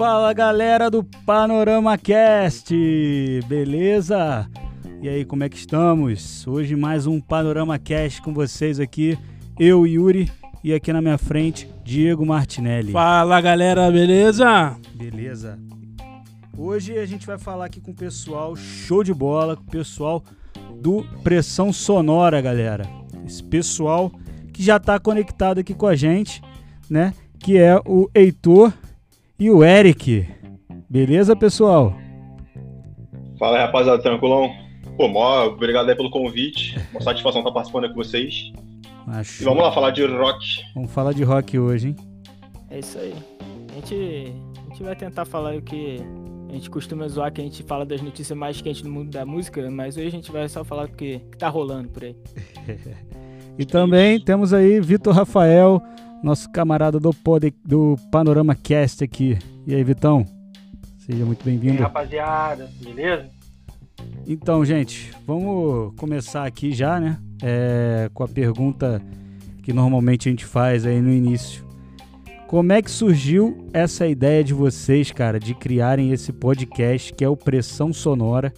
Fala galera do Panorama Cast, beleza? E aí, como é que estamos? Hoje mais um Panorama Cast com vocês aqui, eu, Yuri, e aqui na minha frente, Diego Martinelli. Fala galera, beleza? Beleza. Hoje a gente vai falar aqui com o pessoal show de bola, com o pessoal do Pressão Sonora, galera. Esse pessoal que já está conectado aqui com a gente, né? Que é o Heitor e o Eric. Beleza, pessoal? Fala aí, rapaziada, tranquilão? Pô, mó, obrigado aí pelo convite. Uma satisfação estar participando aqui com vocês. Acho. E vamos lá falar de rock. Vamos falar de rock hoje, hein? É isso aí. A gente, a gente vai tentar falar o que a gente costuma zoar, que a gente fala das notícias mais quentes do mundo da música, mas hoje a gente vai só falar o que, que tá rolando por aí. E também temos aí Vitor Rafael, nosso camarada do, pod, do Panorama Cast aqui. E aí, Vitão? Seja muito E aí, bem-vindo. rapaziada, beleza? Então, gente, vamos começar aqui já, né? É, com a pergunta que normalmente a gente faz aí no início. Como é que surgiu essa ideia de vocês, cara, de criarem esse podcast que é o Pressão Sonora,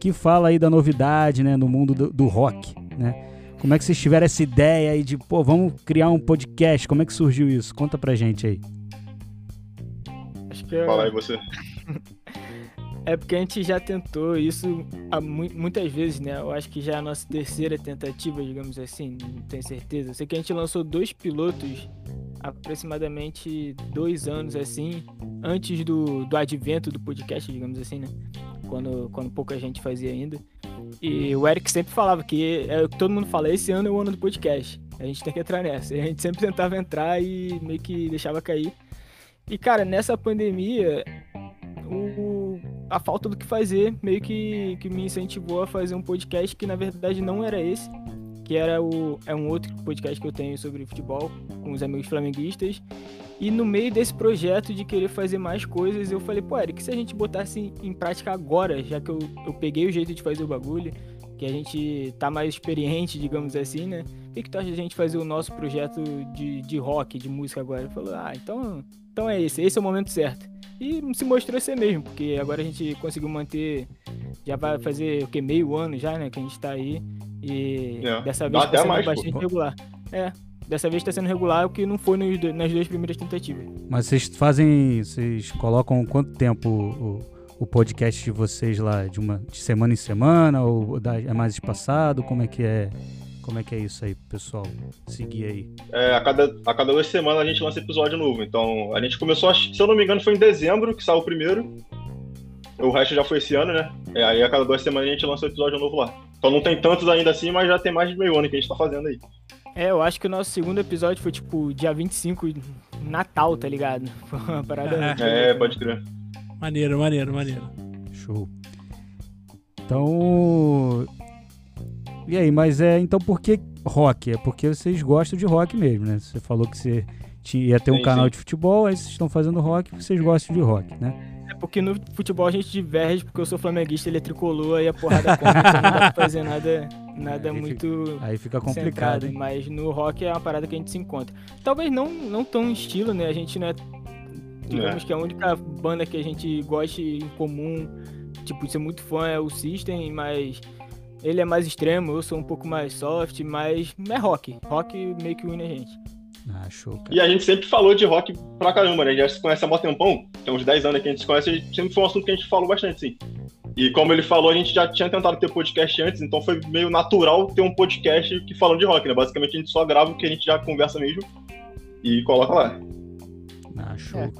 que fala aí da novidade, né, no mundo do, do rock, né? Como é que vocês tiveram essa ideia aí de, pô, vamos criar um podcast? Como é que surgiu isso? Conta pra gente aí. Acho que é, Fala aí você. é porque a gente já tentou isso há mu- muitas vezes, né? Eu acho que já é a nossa terceira tentativa, digamos assim, não tenho certeza. Eu sei que a gente lançou dois pilotos aproximadamente dois anos, assim, antes do, do advento do podcast, digamos assim, né? Quando, quando pouca gente fazia ainda. E o Eric sempre falava que é o que todo mundo fala, esse ano é o ano do podcast. A gente tem que entrar nessa. E a gente sempre tentava entrar e meio que deixava cair. E, cara, nessa pandemia, o, a falta do que fazer meio que, que me incentivou a fazer um podcast que, na verdade, não era esse. Que era o, é um outro podcast que eu tenho sobre futebol, com os amigos flamenguistas. E no meio desse projeto de querer fazer mais coisas, eu falei, pô, Eric, se a gente botasse em prática agora, já que eu, eu peguei o jeito de fazer o bagulho, que a gente tá mais experiente, digamos assim, né? Por que, que tu acha de a gente fazer o nosso projeto de, de rock, de música agora? Ele falou, ah, então, então é esse, esse é o momento certo. E se mostrou ser mesmo, porque agora a gente conseguiu manter, já vai fazer o que, meio ano já, né, que a gente tá aí. E É, dessa vez até tá sendo mais, pô. bastante regular. É, dessa vez tá sendo regular, o que não foi nos nas duas primeiras tentativas. Mas vocês fazem, vocês colocam quanto tempo o, o podcast de vocês lá, de uma de semana em semana ou da- é mais espaçado? Como é que é? Como é que é isso aí, pessoal? Seguir aí. É, a, cada, a cada duas semanas a gente lança episódio novo. Então, a gente começou, se eu não me engano, foi em dezembro que saiu o primeiro. O resto já foi esse ano, né? É, aí a cada duas semanas a gente lança um episódio novo lá. Então não tem tantos ainda assim, mas já tem mais de meio ano que a gente tá fazendo aí. É, eu acho que o nosso segundo episódio foi tipo dia 25, Natal, tá ligado? Foi uma parada. É, pode crer. Maneiro, maneiro, maneiro. Show. Então. E aí, mas é. Então por que rock? É porque vocês gostam de rock mesmo, né? Você falou que você tinha, ia ter um Sim, canal sim. de futebol, aí vocês estão fazendo rock porque vocês gostam de rock, né? É porque no futebol a gente diverge, porque eu sou flamenguista, ele é tricolor, aí a porrada come, então não dá pra fazer nada, nada Aí muito Aí fica complicado, centrado. hein? Mas no rock é uma parada que a gente se encontra. Talvez não, não tão estilo, né? A gente não é. Digamos que a única banda que a gente gosta em comum, tipo, de ser muito fã é o System, mas ele é mais extremo, eu sou um pouco mais soft, mas é rock. Rock meio que une a gente. Ah, show, cara. E a gente sempre falou de rock pra caramba, né? A gente já se conhece há mó tempão, tem uns 10 anos que a gente se conhece, sempre foi um assunto que a gente falou bastante, sim. E como ele falou, a gente já tinha tentado ter podcast antes, então foi meio natural ter um podcast que falando de rock, né? Basicamente a gente só grava o que a gente já conversa mesmo e coloca lá. Ah, show. É.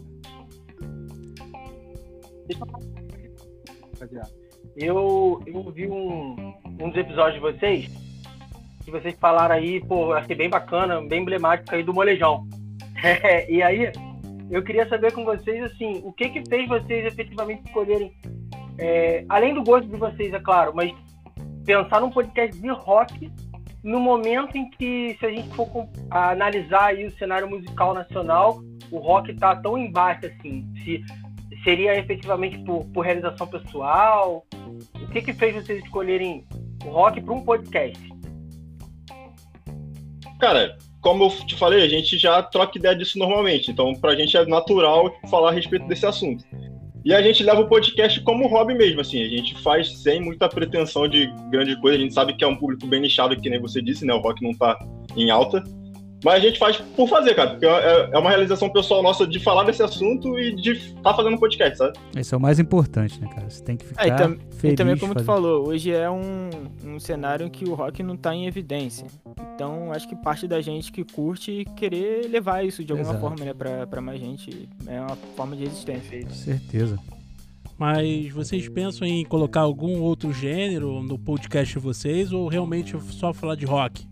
Eu, eu vi um, um dos episódios de vocês que vocês falaram aí, pô, achei bem bacana, bem emblemático aí do molejão. É, e aí, eu queria saber com vocês, assim, o que que fez vocês efetivamente escolherem, é, além do gosto de vocês, é claro, mas pensar num podcast de rock no momento em que, se a gente for analisar aí o cenário musical nacional, o rock tá tão embaixo, assim, se seria efetivamente por, por realização pessoal? O que que fez vocês escolherem o rock para um podcast? Cara, como eu te falei, a gente já troca ideia disso normalmente. Então, pra gente é natural falar a respeito desse assunto. E a gente leva o podcast como hobby mesmo, assim. A gente faz sem muita pretensão de grande coisa. A gente sabe que é um público bem nichado, que nem você disse, né? O rock não tá em alta. Mas a gente faz por fazer, cara. Porque é, é uma realização pessoal nossa de falar desse assunto e de estar tá fazendo podcast, sabe? Esse é o mais importante, né, cara? Você tem que ficar É, e, tam- feliz. e também, como fazer- tu falou, hoje é um, um cenário em que o rock não tá em evidência. Então, acho que parte da gente que curte querer levar isso de alguma Exato. forma, né, pra, pra mais gente. É uma forma de resistência. Com certeza. Mas vocês pensam em colocar algum outro gênero no podcast de vocês ou realmente só falar de rock?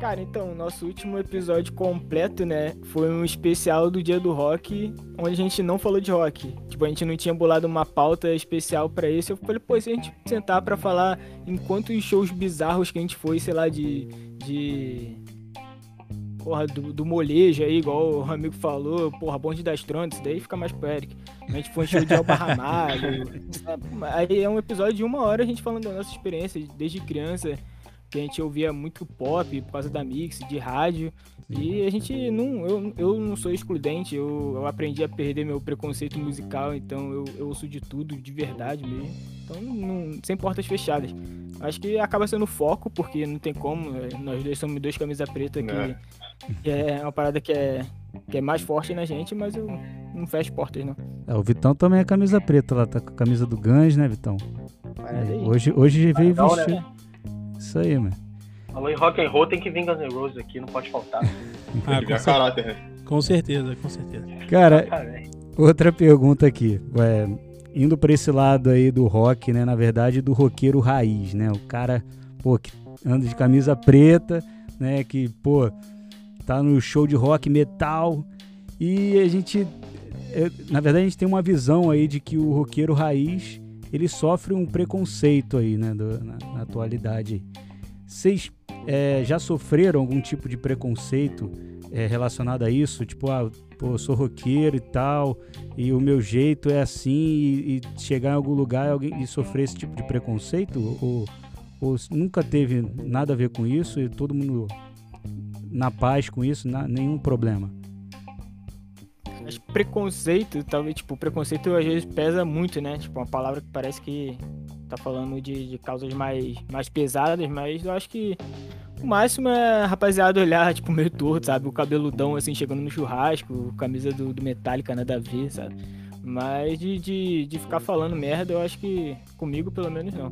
Cara, então, nosso último episódio completo, né, foi um especial do Dia do Rock, onde a gente não falou de rock. Tipo, a gente não tinha bolado uma pauta especial pra isso. Eu falei, pô, se a gente sentar pra falar em quantos shows bizarros que a gente foi, sei lá, de. de... Porra, do, do molejo aí, igual o amigo falou, porra, bonde das tronas, isso daí fica mais pro Eric. A gente foi em show de Alba? Aí é um episódio de uma hora a gente falando da nossa experiência desde criança, que a gente ouvia muito pop por causa da mix, de rádio. E a gente não. Eu, eu não sou excludente, eu, eu aprendi a perder meu preconceito musical, então eu, eu ouço de tudo, de verdade mesmo. Então, não, sem portas fechadas. Acho que acaba sendo foco, porque não tem como. é, Nós dois somos dois camisa preta que, É. que é uma parada que é, que é mais forte na gente, mas eu não fecho portas, não. É, o Vitão também é camisa preta lá, tá com a camisa do Guns, né, Vitão? É, aí. hoje, hoje veio Legal, né? Isso aí, mano. Falou em rock and roll, tem que vir Guns N' Roses aqui, não pode faltar. Ah, com, caráter, né? com certeza, com certeza. Cara, outra pergunta aqui. É, indo pra esse lado aí do rock, né? Na verdade, do roqueiro raiz, né? O cara, pô, que anda de camisa preta, né? Que, pô, tá no show de rock metal. E a gente. é, na verdade, a gente tem uma visão aí de que o roqueiro raiz ele sofre um preconceito aí, né? do- na, na atualidade. Vocês é, já sofreram algum tipo de preconceito é, relacionado a isso? Tipo, ah, pô, eu sou roqueiro e tal, e o meu jeito é assim, e, e chegar em algum lugar alguém, e sofrer esse tipo de preconceito? Ou, ou nunca teve nada a ver com isso e todo mundo na paz com isso, na- nenhum problema? Mas preconceito, talvez, tipo, preconceito às vezes pesa muito, né? Tipo, uma palavra que parece que tá falando de, de causas mais, mais pesadas, mas eu acho que o máximo é rapaziada olhar, tipo, meio torto, sabe? O cabeludão, assim, chegando no churrasco, camisa do, do Metallica, nada a ver, sabe? Mas de, de, de ficar falando merda, eu acho que comigo, pelo menos, não.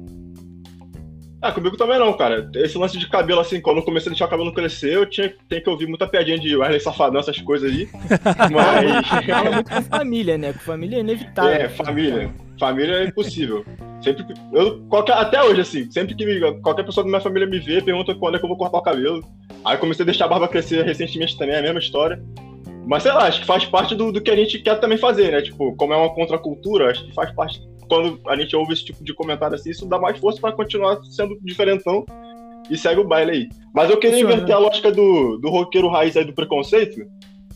Ah, comigo também não, cara. Esse lance de cabelo, assim, quando eu comecei a deixar o cabelo crescer, eu tinha, tenho que ouvir muita piadinha de Wesley Safadão, essas coisas aí. Mas. Fala muito com família, né? Com família é inevitável. É, família. Família é impossível. Sempre que. Eu, qualquer, até hoje, assim, sempre que me- qualquer pessoa da minha família me vê, pergunta quando é que eu vou cortar o cabelo. Aí eu comecei a deixar a barba crescer recentemente também, é a mesma história. Mas sei lá, acho que faz parte do, do que a gente quer também fazer, né? Tipo, como é uma contracultura, acho que faz parte. Quando a gente ouve esse tipo de comentário assim, isso dá mais força pra continuar sendo diferentão e segue o baile aí. Mas eu queria inverter a lógica do, do roqueiro raiz aí do preconceito,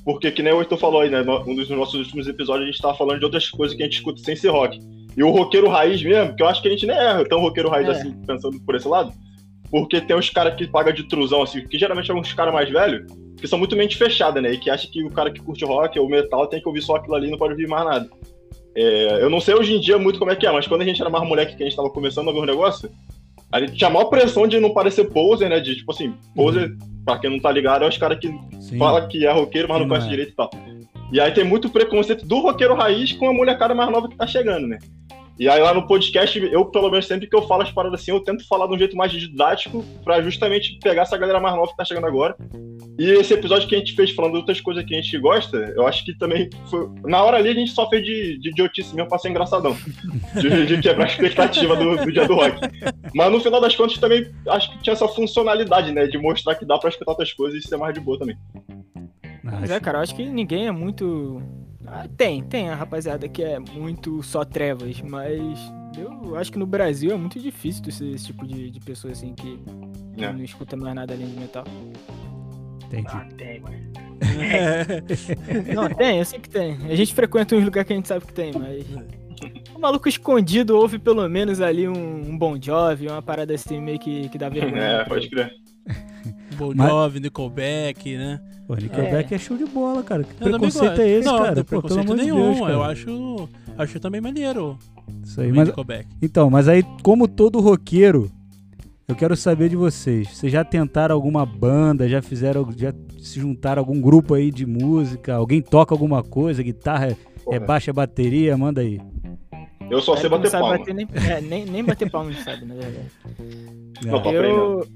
porque que nem o Heitor falou aí, né? Um dos nossos últimos episódios a gente tava falando de outras coisas que a gente escuta sem ser rock. E o roqueiro raiz mesmo, que eu acho que a gente nem é tão roqueiro raiz É. assim, pensando por esse lado. Porque tem uns caras que pagam de truzão, assim, que geralmente são uns caras mais velhos, que são muito mente fechada, né? E que acham que o cara que curte rock ou metal tem que ouvir só aquilo ali e não pode ouvir mais nada. É, eu não sei hoje em dia muito como é que é, mas quando a gente era mais moleque, que a gente tava começando a ver negócio, a gente tinha a maior pressão de não parecer poser, né? De tipo assim, poser, pra quem não tá ligado, é os caras que Sim. fala que é roqueiro, mas não não conhece é. direito e tal. E aí tem muito preconceito do roqueiro raiz com a molecada mais nova que tá chegando, né? E aí lá no podcast, eu, pelo menos, sempre que eu falo as paradas assim, eu tento falar de um jeito mais didático pra justamente pegar essa galera mais nova que tá chegando agora. E esse episódio que a gente fez falando de outras coisas que a gente gosta, eu acho que também foi. Na hora ali a gente só fez de, de idiotice mesmo pra ser engraçadão. De, de quebrar a expectativa do, do dia do rock. Mas no final das contas também acho que tinha essa funcionalidade, né? De mostrar que dá pra escutar outras coisas e ser mais de boa também. Mas é, cara, eu acho que ninguém é muito. Ah, tem, tem a rapaziada que é muito só trevas, mas eu acho que no Brasil é muito difícil tu ser esse tipo de, de pessoa assim que, que É. não escuta mais nada além de metal. Entendi. ah, tem, mano. Não, tem, eu sei que tem. A gente frequenta uns lugares que a gente sabe que tem, mas. O maluco escondido ouve pelo menos ali um, um Bon Jovi, uma parada assim meio que, que dá vergonha. É, pode crer. Bon Mas- Jovi, Nickelback, né? Pô, Nickelback é. show de bola, cara. Que Eu preconceito é esse, não, cara? Não, Pô, pelo preconceito de nenhum. Deus, eu acho, acho também maneiro Isso aí, o mas, Nickelback. então, mas aí, como todo roqueiro, eu quero saber de vocês. Vocês já tentaram alguma banda? Já fizeram, já se juntaram a algum grupo aí de música? Alguém toca alguma coisa? Guitarra, é Porra, baixa bateria? Manda aí. Eu só sei bater sabe palma. bater nem, é, nem, nem bater palma, sabe, na verdade. Não, tô Eu,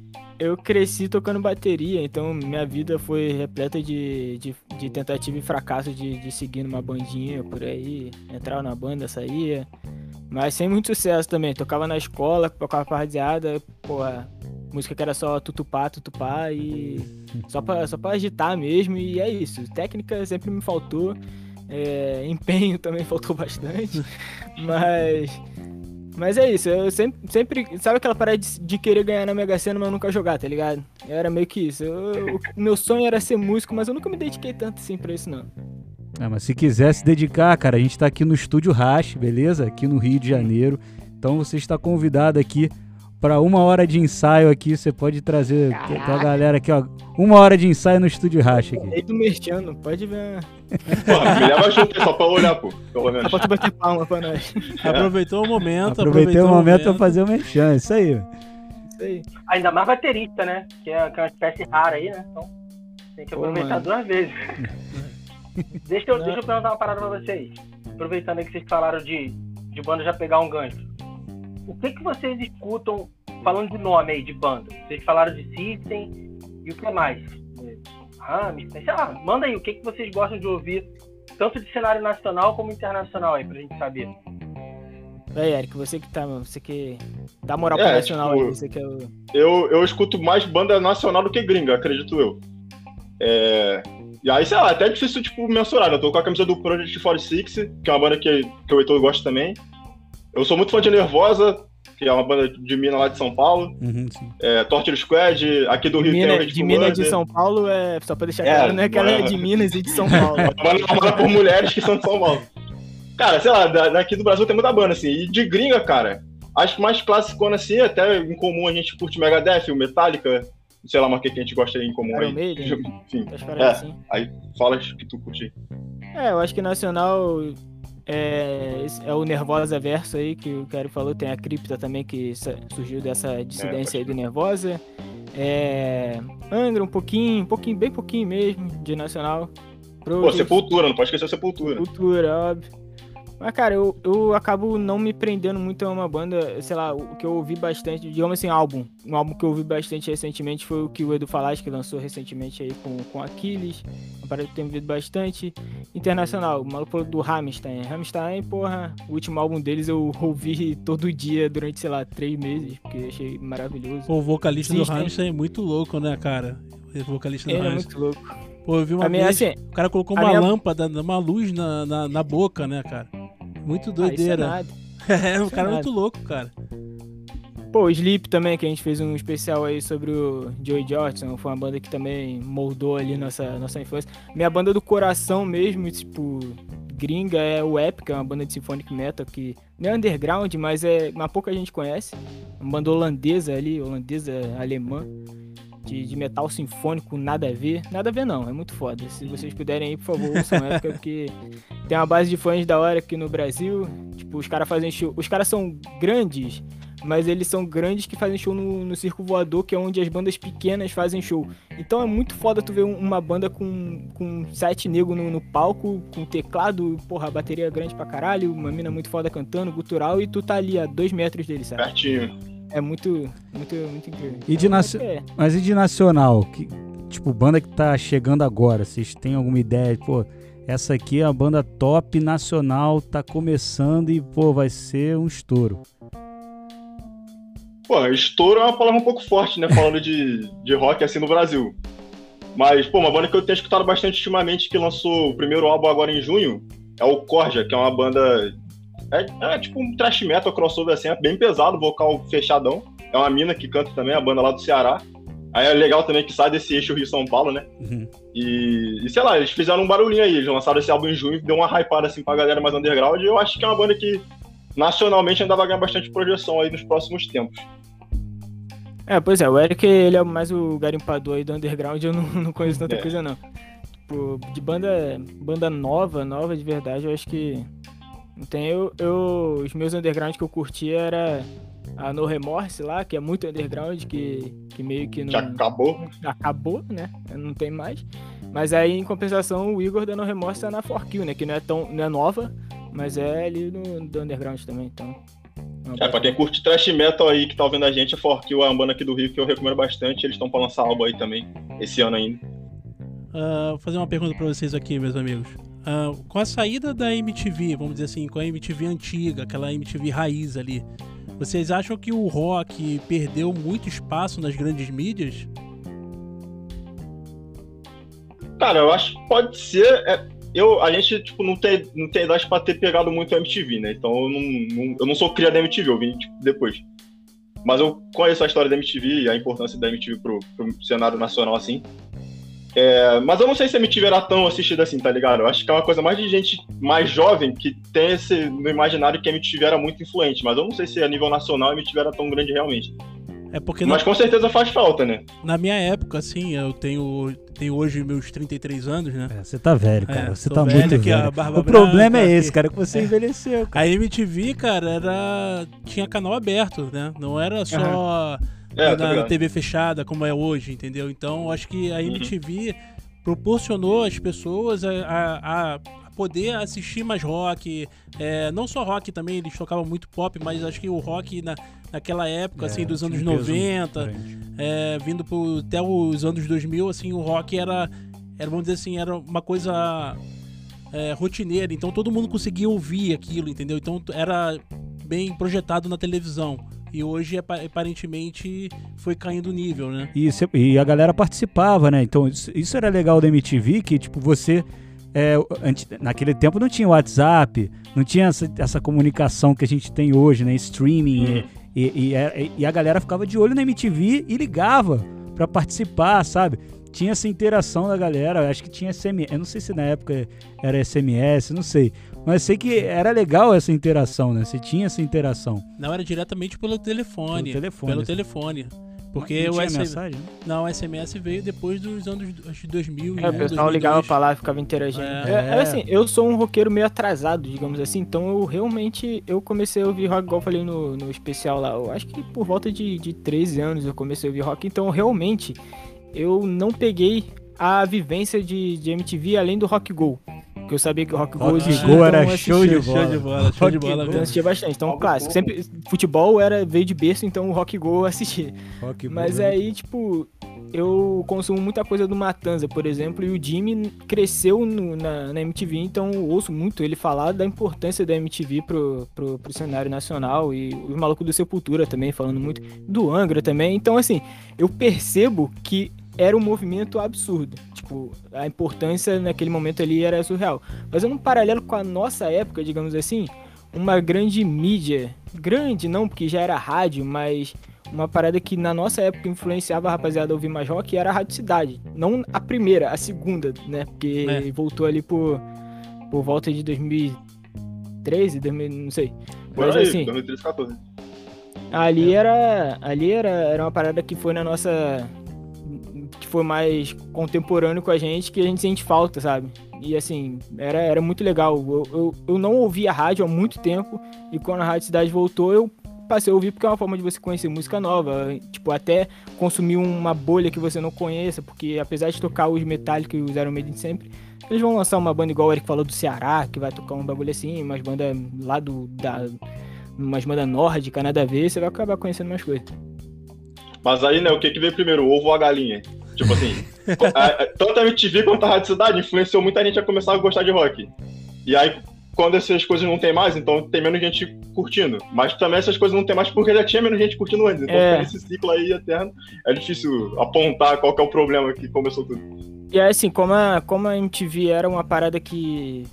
eu cresci tocando bateria, então minha vida foi repleta de, de, de tentativa e fracasso de, de seguir numa bandinha por aí. Entrava na banda, saía. Mas sem muito sucesso também. Tocava na escola, tocava pra rapaziada, porra, música que era só tutupá, tutupá e só pra, só pra agitar mesmo. E é isso. Técnica sempre me faltou. é, empenho também faltou bastante. Mas. Mas é isso, eu sempre, sempre sabe aquela parada de, de querer ganhar na Mega Sena, mas nunca jogar, tá ligado? Era meio que isso. Eu- o meu sonho era ser músico, mas eu nunca me dediquei tanto assim pra isso, não. Ah, mas se quiser se dedicar, cara, a gente tá aqui no Estúdio Rash, beleza? Aqui no Rio de Janeiro. Então você está convidado aqui para uma hora de ensaio aqui. Você pode trazer a galera aqui, ó. Uma hora de ensaio no Estúdio Rash aqui. Rei do Merchano, pode ver. Porra, me leva junto só pra olhar, pô. Pelo Só menos. pra bater palma pra nós. Aproveitou o momento, Aproveitei aproveitou o momento pra fazer o merchan, isso aí. Isso aí. Ainda mais baterista, né? Que é, que é uma espécie rara aí, né? Então tem que Pô, aproveitar mano. duas vezes. deixa, eu, deixa eu perguntar uma parada pra vocês. Aproveitando aí que vocês falaram de, de banda já pegar um gancho. O que, que vocês escutam, falando de nome aí, de banda? Vocês falaram de System e o que mais? Rammstein, sei lá, manda aí, o que, que vocês gostam de ouvir, tanto de cenário nacional como internacional aí, pra gente saber. Vai, Eric, você que tá, você que dá moral É, pro nacional tipo, aí, você que é o. Eu, eu escuto mais banda nacional do que gringa, acredito eu. É, E aí, sei lá, é até difícil, tipo, mensurar. Eu tô com a camisa do Project 46, que é uma banda que, que o Heitor gosta também. Eu sou muito fã de Nervosa, que é uma banda de mina lá de São Paulo. Uhum. É, Torture Squad, aqui do Rio tem o Mina, Red de Minas de São Paulo, é, só pra deixar É, claro, né? Que ela é de Minas e de São Paulo. Uma banda formada por mulheres que são de São Paulo. Cara, sei lá, da- daqui do Brasil tem muita banda, assim. E de gringa, cara, acho mais clássico assim, até em comum a gente curte Megadeth, o Metallica, sei lá, mas o que a gente gosta aí em comum Iron aí. Maiden. Enfim, É. assim. aí fala que tu curte aí. É, eu acho que nacional é, é o Nervosa Verso aí, que o Kerry falou, tem a Cripta também, que surgiu dessa dissidência aí do Nervosa. É, Angra um pouquinho, um pouquinho, bem pouquinho mesmo, de nacional. Pô, Project, Sepultura, não pode esquecer Sepultura. Cultura, óbvio. Mas, cara, eu, eu acabo não me prendendo muito a uma banda, sei lá, o que eu ouvi bastante, digamos assim, álbum. Um álbum que eu ouvi bastante recentemente foi o que o Edu Falas, que lançou recentemente aí com, com Aquiles. Uma parada que eu tenho ouvido bastante. Internacional, o maluco do Rammstein. Rammstein, porra, o último álbum deles eu ouvi todo dia durante, sei lá, três meses, porque achei maravilhoso. Pô, o vocalista System. do Rammstein é muito louco, né, cara? O vocalista do Ele é Rammstein. muito louco. Pô, eu vi uma A minha, vez, assim, o cara colocou uma minha- lâmpada, uma luz na, na, na boca, né, cara? Muito ah, isso é doideira. nada. É, o é cara é muito louco, cara. Pô, o Sleep também, que a gente fez um especial aí sobre o Joey Jordison, foi uma banda que também moldou ali nossa, nossa infância. Minha banda do coração mesmo, tipo, gringa, é o Epic, é uma banda de symphonic metal que não é underground, mas é uma pouca gente conhece. Uma banda holandesa ali, holandesa alemã, de, de metal sinfônico, nada a ver. Nada a ver não, é muito foda. Se vocês puderem aí, por favor, ouçam Epic, porque tem uma base de fãs da hora aqui no Brasil. Tipo, os caras fazem show. Os caras são grandes, mas eles são grandes que fazem show no, no Circo Voador, que é onde as bandas pequenas fazem show. Então é muito foda tu ver um- uma banda com, com sete negros no, no palco, com teclado, porra, bateria grande pra caralho, uma mina muito foda cantando, gutural, e tu tá ali a dois metros deles, sabe? Pertinho. É muito, muito, muito incrível. E de nacio- É, Mas e de nacional? Que, tipo, banda que tá chegando agora, vocês têm alguma ideia? Pô, essa aqui é a banda top nacional, tá começando e, pô, vai ser um estouro. Pô, estouro é uma palavra um pouco forte, né? Falando de, de rock assim no Brasil. Mas, pô, uma banda que eu tenho escutado bastante ultimamente, que lançou o primeiro álbum agora em junho, é o Corja, que é uma banda. É, é tipo um thrash metal crossover assim, é bem pesado, vocal fechadão. É uma mina que canta também, a banda lá do Ceará. Aí é legal também que sai desse eixo Rio-São Paulo, né? Uhum. E, e sei lá, eles fizeram um barulhinho aí, eles lançaram esse álbum em junho, deu uma hypada assim pra galera mais underground, e eu acho que é uma banda que nacionalmente ainda vai ganhar bastante projeção aí nos próximos tempos. É, pois é, o Eric ele é mais o garimpador aí do underground, eu não, não conheço tanta É. coisa não. Tipo, de banda, banda nova, nova de verdade, eu acho que tem. Eu, eu, os meus underground que eu curti era a No Remorse lá, que é muito underground, que, que meio que não Já acabou. acabou, né? Não tem mais. Mas aí, em compensação, o Igor da No Remorse tá na 4Kill, né? Que não é tão não é nova, mas é ali no do underground também, então. É, pra quem curte thrash metal aí que tá ouvindo a gente, a Forkill é uma banda aqui do Rio que eu recomendo bastante. Eles estão pra lançar álbum aí também, esse ano ainda. Ah, vou fazer uma pergunta pra vocês aqui, meus amigos. Ah, com a saída da MTV, vamos dizer assim, com a MTV antiga, aquela MTV raiz ali, vocês acham que o rock perdeu muito espaço nas grandes mídias? Cara, eu acho que pode ser. é, eu, a gente, tipo, não tem, não tem idade pra ter pegado muito a MTV, né? Então eu não, não- eu não sou cria da MTV, eu vim tipo, depois. Mas eu conheço a história da MTV e a importância da MTV pro, pro cenário nacional, assim. É, mas eu não sei se a MTV era tão assistida assim, tá ligado? Eu acho que é uma coisa mais de gente mais jovem que tem esse no imaginário que a MTV era muito influente. Mas eu não sei se a nível nacional a MTV era tão grande realmente. É porque na, Mas com certeza faz falta, né? na minha época, assim, eu tenho, tenho hoje meus 33 anos, né? É, você tá velho, cara. É, você tá velho muito velho. barba o problema é esse, cara, que você envelheceu, cara. A MTV, cara, era. tinha canal aberto, né? Não era só É, na ligado? TV fechada como é hoje, entendeu? Então, eu acho que a MTV proporcionou às pessoas a, a- a poder assistir mais rock. é, não só rock também, eles tocavam muito pop, mas acho que o rock na, naquela época, assim, dos É, anos tinha um peso 90, grande. é, vindo pro, até os anos 2000, assim, o rock era, era, vamos dizer assim, era uma coisa é, rotineira, então todo mundo conseguia ouvir aquilo, entendeu? Então era bem projetado na televisão. E hoje, apa- aparentemente, foi caindo o nível, né? E, e a galera participava, né? Então, isso, era legal da MTV, que, tipo, você. é, antes- naquele tempo não tinha WhatsApp, não tinha essa, essa comunicação que a gente tem hoje, né? Streaming. Uhum. E, e- e- e a galera ficava de olho na MTV e ligava pra participar, sabe? Tinha essa interação da galera, acho que tinha SMS, eu não sei se na época era SMS, não sei. Mas sei que era legal essa interação, né? Você tinha essa interação. Não era diretamente pelo telefone. Pelo telefone, Pelo assim. telefone. Porque não o SMS, mensagem, né? não, o SMS veio depois dos anos acho que 2000 É, o pessoal 2002. ligava pra lá e ficava interagindo. É. É, é assim, eu sou um roqueiro meio atrasado, digamos assim, então eu realmente, eu comecei a ouvir rock, igual eu falei no, no especial lá, eu acho que por volta de, de 13 anos eu comecei a ouvir rock, então realmente eu não peguei a vivência de, de MTV além do Rock Go, que eu sabia que o Rock Go Rock existia, Go então era assistia. show de Show de bola, show de Rock bola Go. Eu assistia bastante, então Algo clássico. pouco. Sempre, futebol era, veio de berço, então o Rock Go eu assistia. Rock Mas Go, né? aí, tipo, eu consumo muita coisa do Matanza, por exemplo, e o Jimmy cresceu no- na, na MTV, então eu ouço muito ele falar da importância da MTV pro, pro, pro cenário nacional e os malucos do Sepultura também, falando muito do Angra também. Então, assim, eu percebo que era um movimento absurdo. Tipo, a importância naquele momento ali era surreal. Fazendo um paralelo com a nossa época, digamos assim, uma grande mídia, grande não, porque já era rádio, mas uma parada que na nossa época influenciava a rapaziada a ouvir mais rock era a Rádio Cidade. Não a primeira, a segunda, né? Porque É. voltou ali por, por volta de 2013, 2000, não sei. Por Mas aí, assim, 2013, 14. ali era. Ali era, era uma parada que foi na nossa. Que foi mais contemporâneo com a gente, que a gente sente falta, sabe? E assim, era, era muito legal. Eu, eu, eu não ouvia rádio há muito tempo, e quando a Rádio Cidade voltou, eu passei a ouvir porque é uma forma de você conhecer música nova. Tipo, até consumir uma bolha que você não conheça, porque apesar de tocar os Metallica e os Iron Maiden sempre, eles vão lançar uma banda igual o Eric falou do Ceará, que vai tocar um bagulho assim, umas bandas lá do. Da, umas bandas nórdica, nada a ver, você vai acabar conhecendo mais coisas. Mas aí, né, o que, que veio primeiro, o ovo ou a galinha? Tipo assim, a- tanto a MTV quanto a Rádio Cidade influenciou muita gente a começar a gostar de rock. E aí, quando essas coisas não tem mais, então tem menos gente curtindo. Mas também essas coisas não tem mais porque já tinha menos gente curtindo antes. Então É. nesse ciclo aí eterno. É difícil apontar qual que é o problema que começou tudo. E aí, assim, como a, como a MTV era uma parada que,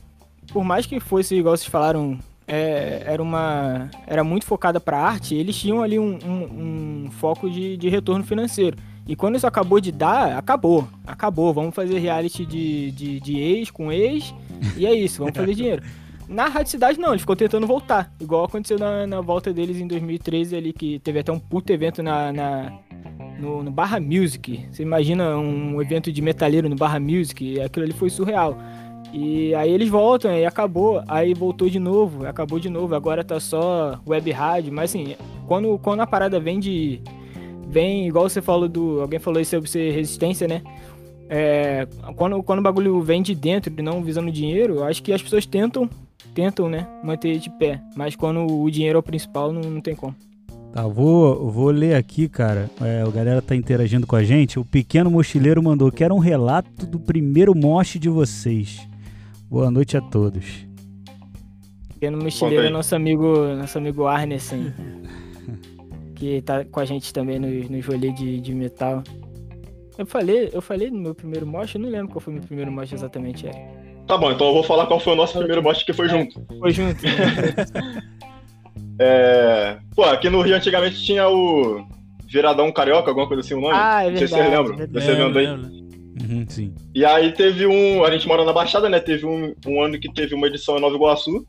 por mais que fosse, igual vocês falaram, é, era uma era muito focada pra arte, eles tinham ali um, um- um foco de, de retorno financeiro. E quando isso acabou de dar, acabou. Acabou. Vamos fazer reality de, de, de ex com ex. E é isso, vamos fazer dinheiro. Na Rádio Cidade, não, ele ficou tentando voltar. Igual aconteceu na, na volta deles em 2013 ali, que teve até um puto evento na, na no, no, Barra Music. Você imagina um evento de metalheiro no Barra Music? Aquilo ali foi surreal. E aí eles voltam e acabou. Aí voltou de novo, acabou de novo. Agora tá só web rádio. Mas assim, quando, quando a parada vem de. Vem, igual você falou do. Alguém falou isso sobre ser resistência, né? É, quando, quando o bagulho vem de dentro e não visando dinheiro, eu acho que as pessoas tentam, tentam, né, manter de pé. Mas quando o dinheiro é o principal, não, não tem como. Tá, vou, vou ler aqui, cara. É, a galera tá interagindo com a gente. O pequeno mochileiro mandou: Quero um relato do primeiro moche de vocês. Boa noite a todos. Pequeno mochileiro é nosso amigo, nosso amigo Arneson. que tá com a gente também no, no rolê de, de metal. Eu falei, eu falei no meu primeiro mosh, eu não lembro qual foi o meu primeiro mosh exatamente, Eric. Tá bom, então eu vou falar qual foi o nosso primeiro mosh que foi junto. Foi junto. é... Pô, aqui no Rio antigamente tinha o Viradão Carioca, alguma coisa assim o nome. Ah, é verdade. Não sei se vocês lembram. Você lembra aí? Uhum, sim. E aí teve um. A gente mora na Baixada, né? Teve um, um ano que teve uma edição em Nova Iguaçu.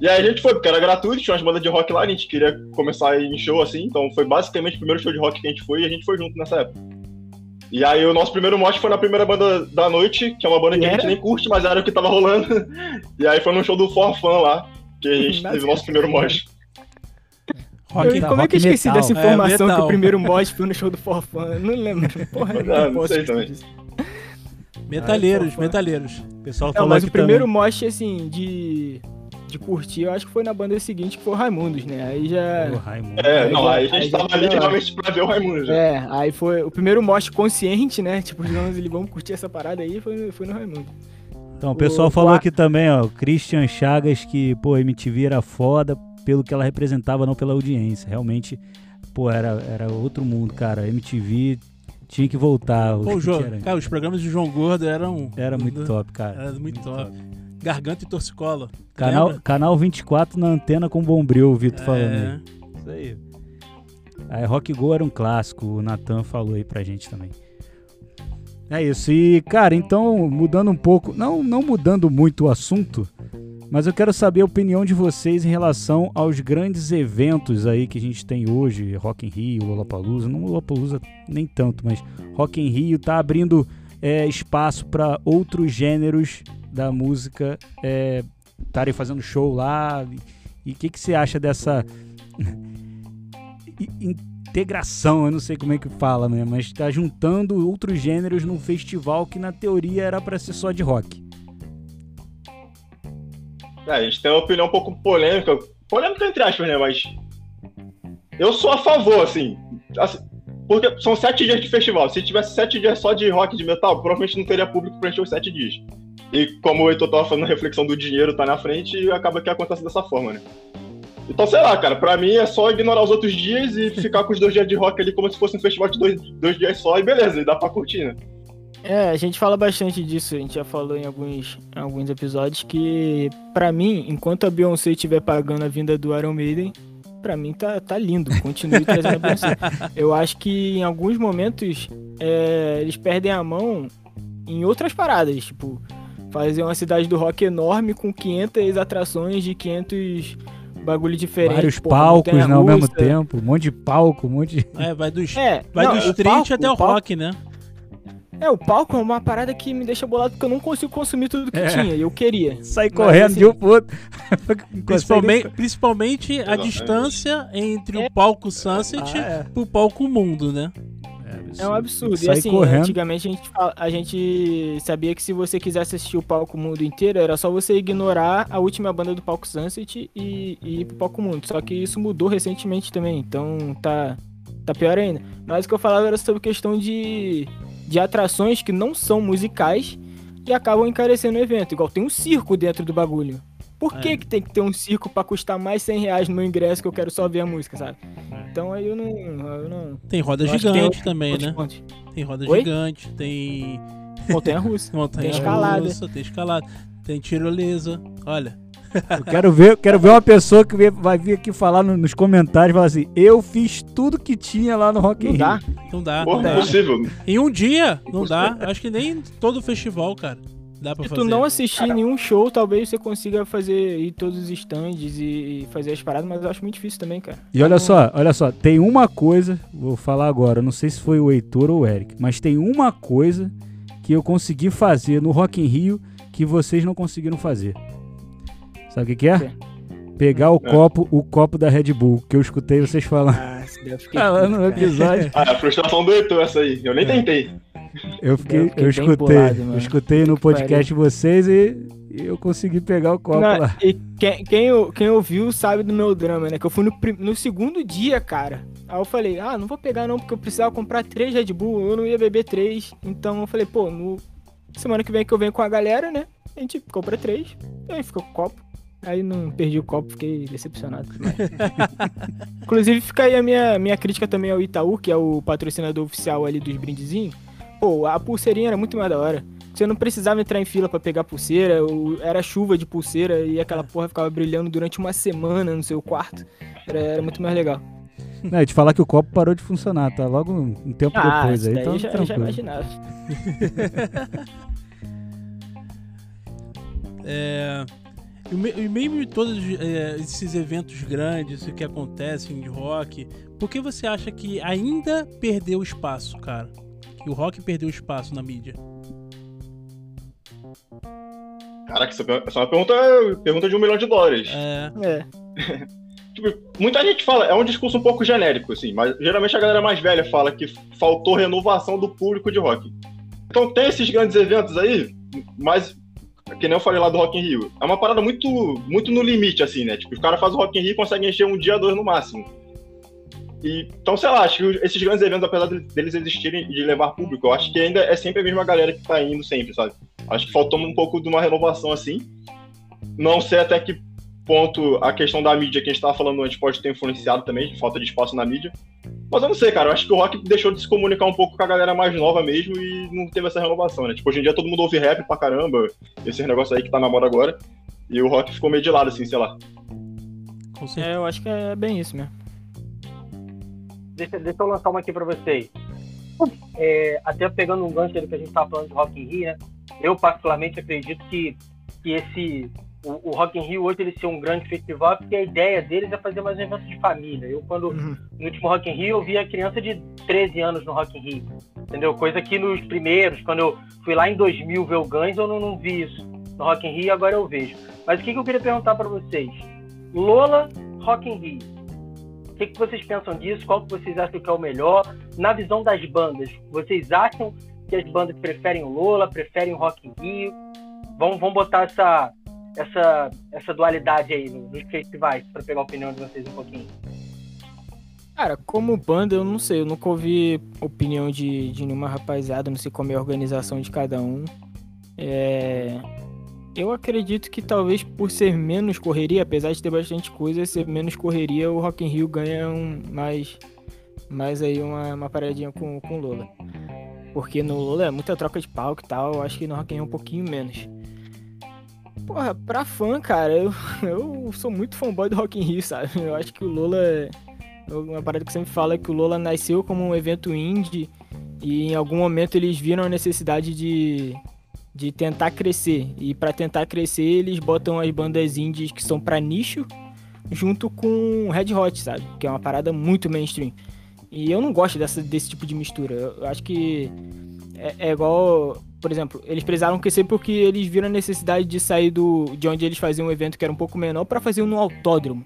E aí a gente foi, porque era gratuito, tinha umas bandas de rock lá, a gente queria começar em show assim, então foi basicamente o primeiro show de rock que a gente foi e a gente foi junto nessa época. E aí o nosso primeiro mote foi na primeira banda da noite, que é uma banda que a gente nem curte, mas era o que tava rolando. E aí foi no show do For Fun lá, que a gente teve o nosso primeiro mote. Rock, eu, como é que eu esqueci metal. dessa informação é, que o primeiro mod foi no show do For Fun? Eu não lembro. Porra, não, não, não sei também. Metalheiros, metalheiros. O pessoal falou mas o primeiro também... mosh, assim, de de curtir, eu acho que foi na banda seguinte, que foi o Raimundos, né? Aí já. O Raimundo. É, não, aí a gente aí tava ali realmente pra ver o Raimundos. Né? É, aí foi o primeiro mosh consciente, né? Tipo, digamos, ele vamos curtir essa parada aí, foi, foi no Raimundo. Então, o pessoal o falou aqui também, ó, Christian Chagas, que, pô, MTV era foda pelo que ela representava, não pela audiência. Realmente, pô, era, era outro mundo, cara. MTV tinha que voltar. Pô, João, cara, os programas de João Gordo eram. Era muito top, cara. Era muito, muito top. top. Garganta e torcicola. Canal, canal 24 na antena com bombril, o Vitor é. falando aí. Isso aí. Aí Rock Go era um clássico, o Natan falou aí pra gente também. É isso. E, cara, então, mudando um pouco, não, não mudando muito o assunto, mas eu quero saber a opinião de vocês em relação aos grandes eventos aí que a gente tem hoje, Rock in Rio, Lollapalooza, não Lollapalooza nem tanto, mas Rock in Rio tá abrindo é, espaço para outros gêneros da música estarem é, fazendo show lá. E o que, que você acha dessa integração? Eu não sei como é que fala, né? Mas está juntando outros gêneros num festival que na teoria era para ser só de rock. É, a gente tem uma opinião um pouco polêmica. Polêmica entre aspas, né? Mas eu sou a favor, assim. assim porque são sete dias de festival. Se tivesse sete dias só de rock de metal, provavelmente não teria público para encher os sete dias. E como o Heitor tava falando, a reflexão do dinheiro tá na frente e acaba que acontece dessa forma, né? Então, sei lá, cara, pra mim é só ignorar os outros dias e ficar com os dois dias de rock ali como se fosse um festival de dois, dois dias só e beleza, e dá pra curtir, né? É, a gente fala bastante disso, a gente já falou em alguns, em alguns episódios que, para mim, enquanto a Beyoncé estiver pagando a vinda do Iron Maiden, para mim tá, tá lindo, continue trazendo a Beyoncé. Eu acho que em alguns momentos é, eles perdem a mão em outras paradas, tipo, fazer uma cidade do rock enorme com 500 atrações de 500 bagulho diferente. Vários palcos né, ao mesmo tempo, um monte de palco, um monte de... É, vai do, é, vai não, do street palco, até o, o rock, né? É, o palco é uma parada que me deixa bolado porque eu não consigo consumir tudo que é. tinha e eu queria. Sair correndo assim, de um pro outro. principalmente, principalmente a distância entre é. o palco Sunset ah, é. pro palco Mundo, né? É um absurdo. E assim, correndo. antigamente a gente, a gente sabia que se você quisesse assistir o palco mundo inteiro, era só você ignorar a última banda do palco Sunset e, e ir pro palco mundo. Só que isso mudou recentemente também, então tá, tá pior ainda. Mas o que eu falava era sobre questão de, de atrações que não são musicais e acabam encarecendo o evento. Igual tem um circo dentro do bagulho. Por que, é. que tem que ter um circo para custar mais 100 reais no meu ingresso que eu quero só ver a música, sabe? É. Então aí eu não. Eu não tem roda gigante tem também, né? Tem roda Oi? gigante, tem. Montanha russa. Montanha tem escalada. Russa, tem escalada. Tem tirolesa. Olha. Eu quero ver, quero ver uma pessoa que vai vir aqui falar no, nos comentários falar assim: eu fiz tudo que tinha lá no Rock in Rio. Não dá. Não dá. Porra, não dá. Impossível. Em um dia, não dá. Acho que nem todo festival, cara. Dá pra Se fazer. tu não assistir nenhum show, talvez você consiga fazer ir todos os stands e, e fazer as paradas, mas eu acho muito difícil também, cara. E olha só, olha só, tem uma coisa, vou falar agora, não sei se foi o Heitor ou o Eric, mas tem uma coisa que eu consegui fazer no Rock in Rio que vocês não conseguiram fazer. Sabe o que, que é? Quê? Pegar o É. copo, o copo da Red Bull, que eu escutei vocês falando, Ah, se der, eu fiquei falando no episódio. Ah, a frustração do Heitor essa aí. Eu nem tentei. Eu fiquei, Eu eu, fiquei escutei, bolado, eu escutei no podcast de vocês e, e eu consegui pegar o copo Não, lá. e quem, quem, quem ouviu sabe do meu drama, né? Que eu fui no, no segundo dia, cara. Aí eu falei, ah, não vou pegar não, porque eu precisava comprar três Red Bull, eu não ia beber três. Então eu falei, pô, no semana que vem que eu venho com a galera, né? A gente compra três, e aí fica com o copo. Aí não perdi o copo, fiquei decepcionado. Inclusive fica aí a minha, minha crítica também ao Itaú, que é o patrocinador oficial ali dos brindezinhos. Pô, a pulseirinha era muito mais da hora. Você não precisava entrar em fila pra pegar pulseira, era chuva de pulseira e aquela porra ficava brilhando durante uma semana no seu quarto. Era, era muito mais legal. Não, te falar que o copo parou de funcionar, tá? Logo um tempo depois isso aí, daí então já, já imaginava. É, e me- e mesmo todos é, esses eventos grandes que acontecem de rock, por que você acha que ainda perdeu espaço, cara? Que o rock perdeu espaço na mídia? Caraca, essa essa é uma pergunta, pergunta de um milhão de dólares. É, É. Tipo, muita gente fala, é um discurso um pouco genérico, assim, mas geralmente a galera mais velha fala que faltou renovação do público de rock. Então tem esses grandes eventos aí, mas, que nem eu falei lá do Rock in Rio, é uma parada muito, muito no limite, assim, né? Tipo, os caras fazem o Rock in Rio e conseguem encher um dia, dois no máximo. E, então, sei lá, acho que esses grandes eventos, apesar de- deles existirem e de levar público, eu acho que ainda é sempre a mesma galera que tá indo sempre, sabe? Acho que faltou um pouco de uma renovação, assim. Não sei até que ponto a questão da mídia que a gente tava falando antes pode ter influenciado também, falta de espaço na mídia. Mas eu não sei, cara. Eu acho que o rock deixou de se comunicar um pouco com a galera mais nova mesmo e não teve essa renovação, né? Tipo, hoje em dia todo mundo ouve rap pra caramba, esses negócios aí que tá na moda agora. E o rock ficou meio de lado, assim, sei lá. É, eu acho que é bem isso mesmo. Deixa, deixa eu lançar uma aqui pra vocês. É, até pegando um gancho ali que a gente tava falando de Rock in Rio, né? Eu particularmente acredito que, que esse o, o Rock in Rio hoje ele ser um grande festival porque a ideia deles é fazer mais um evento de família. Eu quando Uhum. no último Rock in Rio eu vi a criança de 13 anos no Rock in Rio, entendeu? Coisa que nos primeiros, quando eu fui lá em 2000 ver o Guns, eu não, não vi isso no Rock in Rio, agora eu vejo. Mas o que, que eu queria perguntar pra vocês? Lola, Rock in Rio. O que, que vocês pensam disso? Qual que vocês acham que é o melhor? Na visão das bandas, vocês acham que as bandas preferem o Lola, preferem o Rock in Rio? Vamos, vamos botar essa, essa, essa dualidade aí no- nos festivais, para pegar a opinião de vocês um pouquinho. Cara, como banda, eu não sei, eu nunca ouvi opinião de, de nenhuma rapaziada, não sei como é a organização de cada um. É, Eu acredito que talvez por ser menos correria, apesar de ter bastante coisa, ser menos correria, o Rock in Rio ganha um, mais, mais aí uma, uma paradinha com, o Lola. Porque no Lola é muita troca de palco e tal, acho que no Rock in Rio é um pouquinho menos. Porra, pra fã, cara, eu, eu sou muito fanboy do Rock in Rio, sabe? Eu acho que o Lola é uma parada que sempre falo é que o Lola nasceu como um evento indie e em algum momento eles viram a necessidade de, de tentar crescer. E pra tentar crescer, eles botam as bandas indies que são pra nicho junto com Red Hot, sabe? Que é uma parada muito mainstream. E eu não gosto dessa, desse tipo de mistura. Eu, eu acho que é, é igual, por exemplo, eles precisaram crescer porque eles viram a necessidade de sair do, de onde eles faziam um evento que era um pouco menor pra fazer um no autódromo.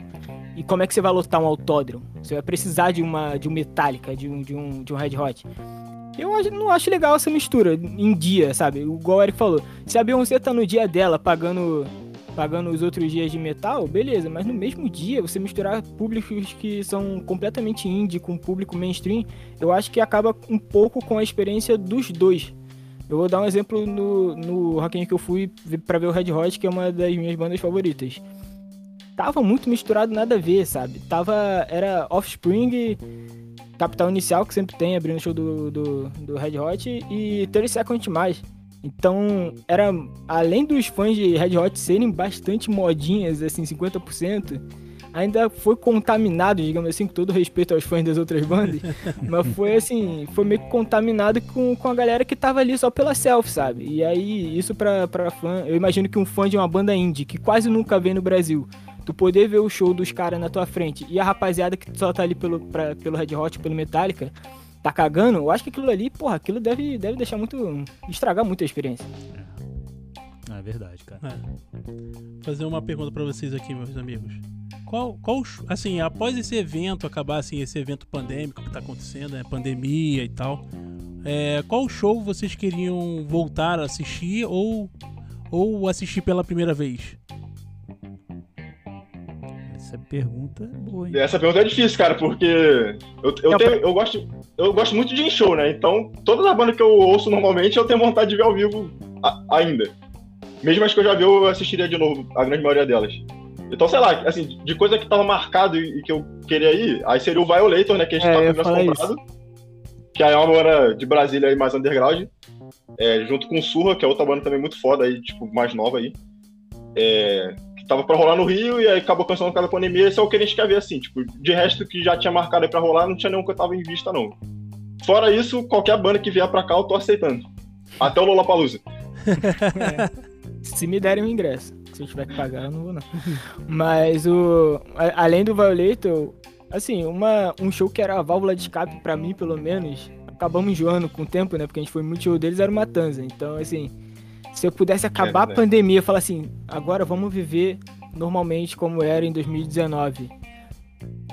E como é que você vai lotar um autódromo? Você vai precisar de uma de um Metallica, de um, de um, de um Red Hot. Eu não acho legal essa mistura em dia, sabe? Igual o Eric falou. Se a Beyoncé tá no dia dela pagando, pagando os outros dias de metal, beleza. Mas no mesmo dia, você misturar públicos que são completamente indie com público mainstream, eu acho que acaba um pouco com a experiência dos dois. Eu vou dar um exemplo no, no Rock que eu fui pra ver o Red Hot, que é uma das minhas bandas favoritas tava muito misturado, nada a ver, sabe? Tava. Era Offspring, Capital Inicial, que sempre tem, abrindo o show do, do, do Red Hot, e 30 Seconds mais. Então, era. Além dos fãs de Red Hot serem bastante modinhas, assim, 50%, ainda foi contaminado, digamos assim, com todo respeito aos fãs das outras bandas, mas foi assim, foi meio que contaminado com, com a galera que tava ali só pela selfie, sabe? E aí, isso pra, pra fã, eu imagino que um fã de uma banda indie, que quase nunca vem no Brasil, tu poder ver o show dos caras na tua frente e a rapaziada que só tá ali pelo, pra, pelo Red Hot, pelo Metallica, tá cagando, eu acho que aquilo ali, porra, aquilo deve, deve deixar muito. estragar muito a experiência. Verdade, cara. É. Fazer uma pergunta para vocês aqui, meus amigos. Qual, qual, assim, após esse evento acabar, assim, esse evento pandêmico que tá acontecendo, né, pandemia e tal, é, qual show vocês queriam voltar a assistir ou, ou assistir pela primeira vez? Essa pergunta é boa, hein? Essa pergunta é difícil, cara, porque eu, eu, tenho, eu, gosto, eu gosto muito de em show, né? Então, todas as bandas que eu ouço normalmente, eu tenho vontade de ver ao vivo a, ainda. Mesmo as que eu já vi, eu assistiria de novo, a grande maioria delas. Então, sei lá, assim, de coisa que tava marcado e, e que eu queria ir, aí seria o Violator, né? Que a gente é, tá com comprado. Que aí é uma banda de Brasília aí mais underground. É, junto com o Surra, que é outra banda também muito foda aí, tipo, mais nova aí. É, tava pra rolar no Rio e aí acabou cancelando por causa da pandemia. Esse é o que a gente quer ver, assim. Tipo, de resto que já tinha marcado aí pra rolar, não tinha nenhum que eu tava em vista, não. Fora isso, qualquer banda que vier pra cá, eu tô aceitando. Até o Lollapalooza. é. Se me derem o ingresso. Se eu tiver que pagar, eu não vou, não. Mas o. Além do Violator, assim, uma, um show que era a válvula de escape pra mim, pelo menos. Acabamos enjoando com o tempo, né? Porque a gente foi muito show deles, era uma Tanza. Então, assim se eu pudesse acabar é, a pandemia, falar assim, agora vamos viver normalmente como era em 2019.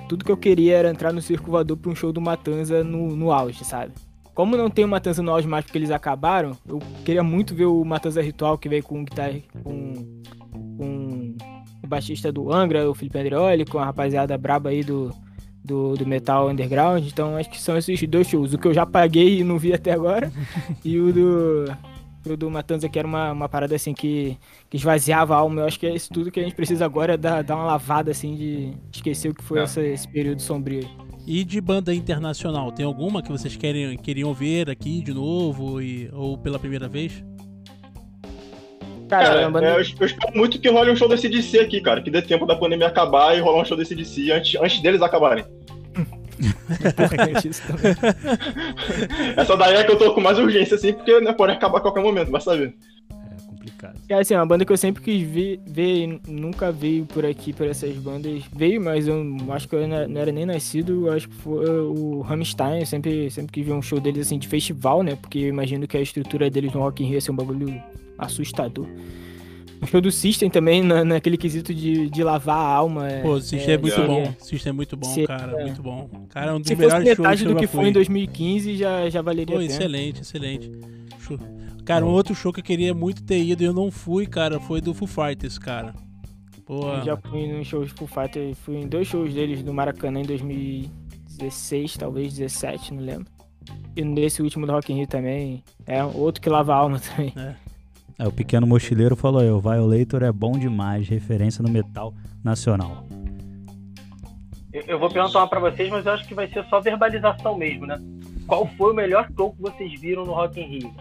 Tudo que eu queria era entrar no Circo Voador pra um show do Matanza no, no auge, sabe? Como não tem o Matanza no auge mais porque eles acabaram, eu queria muito ver o Matanza Ritual que veio com guitarra, com, com o baixista do Angra, o Felipe Andreoli, com a rapaziada braba aí do, do, do Metal Underground. Então acho que são esses dois shows. O que eu já paguei e não vi até agora. e o do, o do Matanza, que era uma, uma parada assim que, que esvaziava a alma. Eu acho que é isso tudo que a gente precisa agora, é dar, dar uma lavada assim de esquecer o que foi é. essa, esse período sombrio. E de banda internacional, tem alguma que vocês querem, queriam ver aqui de novo e, ou pela primeira vez? Cara, cara banda... É, eu, eu, espero muito que role um show desse DC aqui, cara. Que dê tempo da pandemia acabar e rolar um show desse DC antes, antes deles acabarem. Essa daí é que eu tô com mais urgência, assim, porque né, pode acabar a qualquer momento, vai saber. É complicado. É assim, uma banda que eu sempre quis ver, ver nunca veio por aqui, por essas bandas. Veio, mas eu acho que eu não era nem nascido. Eu acho que foi o Rammstein. Eu sempre, sempre quis ver um show deles assim de festival, né? Porque eu imagino que a estrutura deles no Rock in Rio ia ser um bagulho assustador. O show do System também, na, naquele quesito de, de lavar a alma. É, Pô, o System é, é, muito é, bom. O System é muito bom, se, cara. É. Muito bom. Cara, é um dos Se melhores fosse metade do que foi em 2015, já, já valeria Pô, excelente, excelente. Show. Cara, um outro show que eu queria muito ter ido e eu não fui, cara, foi do Foo Fighters, cara. Pô. Eu já fui num show de Foo Fighters, fui em dois shows deles no Maracanã em 2016, talvez 17, não lembro. E nesse último do Rock in Rio também, é outro que lava a alma também. É. É, o pequeno mochileiro falou aí, o Violator é bom demais, referência no metal nacional. Eu, eu vou perguntar uma pra vocês, mas eu acho que vai ser só verbalização mesmo, né? Qual foi o melhor show que vocês viram no Rock in Rio?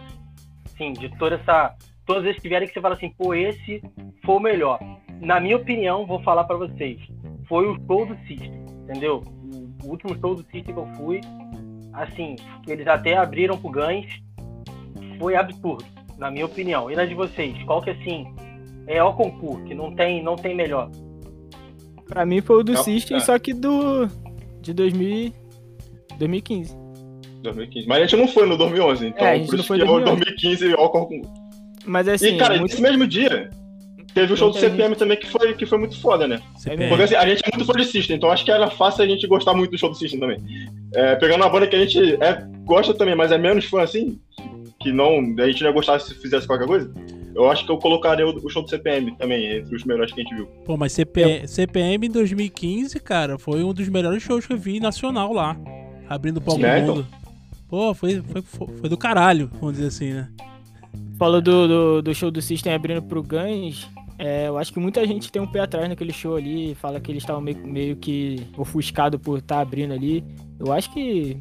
Sim, de toda essa... Todos esses que vierem que você fala assim, pô, esse foi o melhor. Na minha opinião, vou falar para vocês, foi o show do System, entendeu? O último show do System que eu fui, assim, eles até abriram pro Gans, foi absurdo na minha opinião. E na de vocês, qual que assim é o concurso que não tem, não tem melhor? Pra mim foi o do não, System, é. só que do de 2000, 2015. 2015. Mas a gente não foi no 2011, então é, por isso que 2011. é o 2015 o concurso. Mas assim, e cara, muito... esse mesmo dia teve o show do CPM gente... também que foi, que foi muito foda, né? CPM. Porque assim, a gente é muito fã de System, então acho que era fácil a gente gostar muito do show do System também. É, pegando uma banda que a gente é, gosta também, mas é menos fã assim, que não a gente não ia gostar se fizesse qualquer coisa, eu acho que eu colocaria o, o show do CPM também, entre os melhores que a gente viu. Pô, mas CP, é. CPM em 2015, cara, foi um dos melhores shows que eu vi nacional lá. Abrindo o palco é, mundo. Então. Pô, foi, foi, foi, do caralho, vamos dizer assim, né? Falou do, do, do, show do System abrindo pro Guns. É, eu acho que muita gente tem um pé atrás naquele show ali, fala que eles estavam meio, meio que ofuscados por estar tá abrindo ali. Eu acho que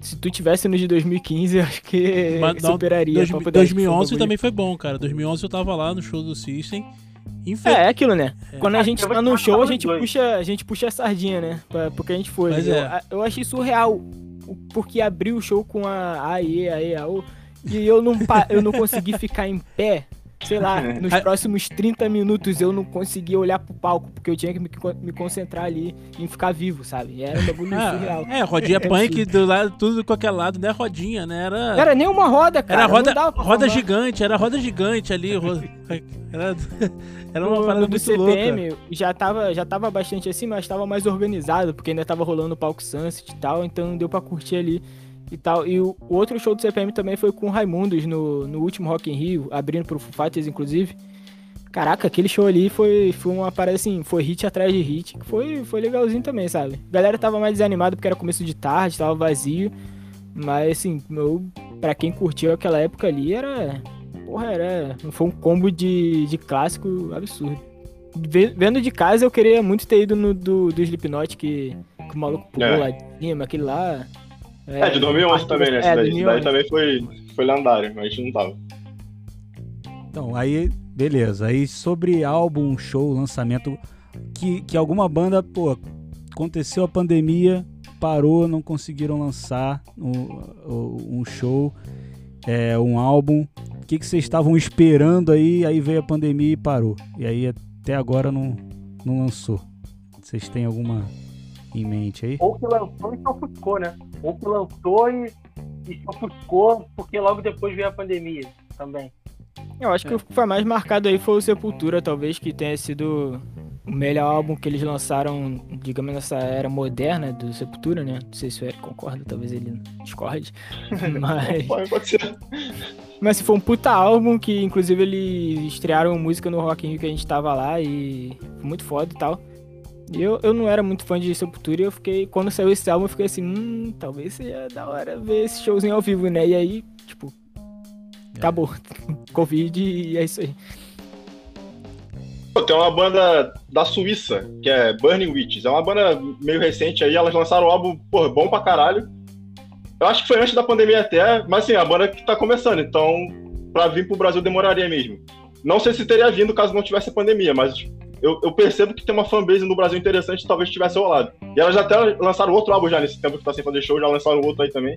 se tu tivesse no de 2015, acho que Mas, não, superaria. Dois, 2011 também foi bom, cara. 2011 eu tava lá no show do System Infel- É, é aquilo, né? É. Quando a gente Eu vou tá no show, a gente puxa, a gente puxa a sardinha, né? Pra, porque a gente foi. Eu, é. eu achei surreal. Porque abriu o show com a AE, AE, AO. E eu não, eu não consegui ficar em pé. Sei lá, nos próximos 30 minutos eu não conseguia olhar pro palco, porque eu tinha que me, co- me concentrar ali em ficar vivo, sabe? E era um bagulho surreal. Ah, é, rodinha punk do lado, tudo de qualquer lado, não é rodinha, né? Era, era nem uma roda, cara. era roda, roda gigante, era roda gigante ali. ro- Era, era uma parada do muito CPM louca. já tava, já tava bastante assim, mas tava mais organizado, porque ainda tava rolando o palco Sunset e tal, então deu pra curtir ali e tal. E o, outro show do CPM também foi com o Raimundos no, no último Rock in Rio, abrindo pro Foo Fighters, inclusive. Caraca, aquele show ali foi, foi uma parada assim, foi hit atrás de hit, que foi, foi legalzinho também, sabe? A galera tava mais desanimada porque era começo de tarde, tava vazio, mas assim, eu, pra quem curtiu aquela época ali, era... Porra, era... Foi um combo de, de clássico absurdo. Ve- Vendo de casa, eu queria muito ter ido no do, do Slipknot, que, que o maluco pulou É. lá de cima, aquele lá... É, de 2011 também, né? É, Esse daí, esse 2011. daí também foi, foi lendário, mas a gente não tava. Então, aí, beleza. Aí sobre álbum, show, lançamento, que, que alguma banda, pô, aconteceu a pandemia, parou, não conseguiram lançar um, um show, é, um álbum. O que, que vocês estavam esperando aí? Aí veio a pandemia e parou. E aí até agora não, não lançou. Vocês têm alguma em mente aí? Ou que lançou e se ofuscou, né? Ou que lançou e, e se ofuscou porque logo depois veio a pandemia também. Eu acho que o que foi mais marcado aí foi o Sepultura, talvez, que tenha sido o melhor álbum que eles lançaram, digamos, nessa era moderna do Sepultura, né? Não sei se o Eric concorda, talvez ele discorde. Mas, Pode, pode ser. mas foi um puta álbum que, inclusive, eles estrearam música no Rock in Rio que a gente tava lá e foi muito foda e tal. E eu, eu não era muito fã de Sepultura e eu fiquei, quando saiu esse álbum, eu fiquei assim, hum, talvez seja da hora ver esse showzinho ao vivo, né? E aí, tipo, acabou. Covid e é isso aí. Pô, tem uma banda da Suíça, que é Burning Witches. É uma banda meio recente aí, elas lançaram um álbum, porra, bom pra caralho. Eu acho que foi antes da pandemia até, mas assim, é a banda que tá começando, então pra vir pro Brasil demoraria mesmo. Não sei se teria vindo caso não tivesse a pandemia, mas eu, eu percebo que tem uma fanbase no Brasil interessante, talvez tivesse rolado. E elas já até lançaram outro álbum já nesse tempo que tá sem fazer show, já lançaram outro aí também.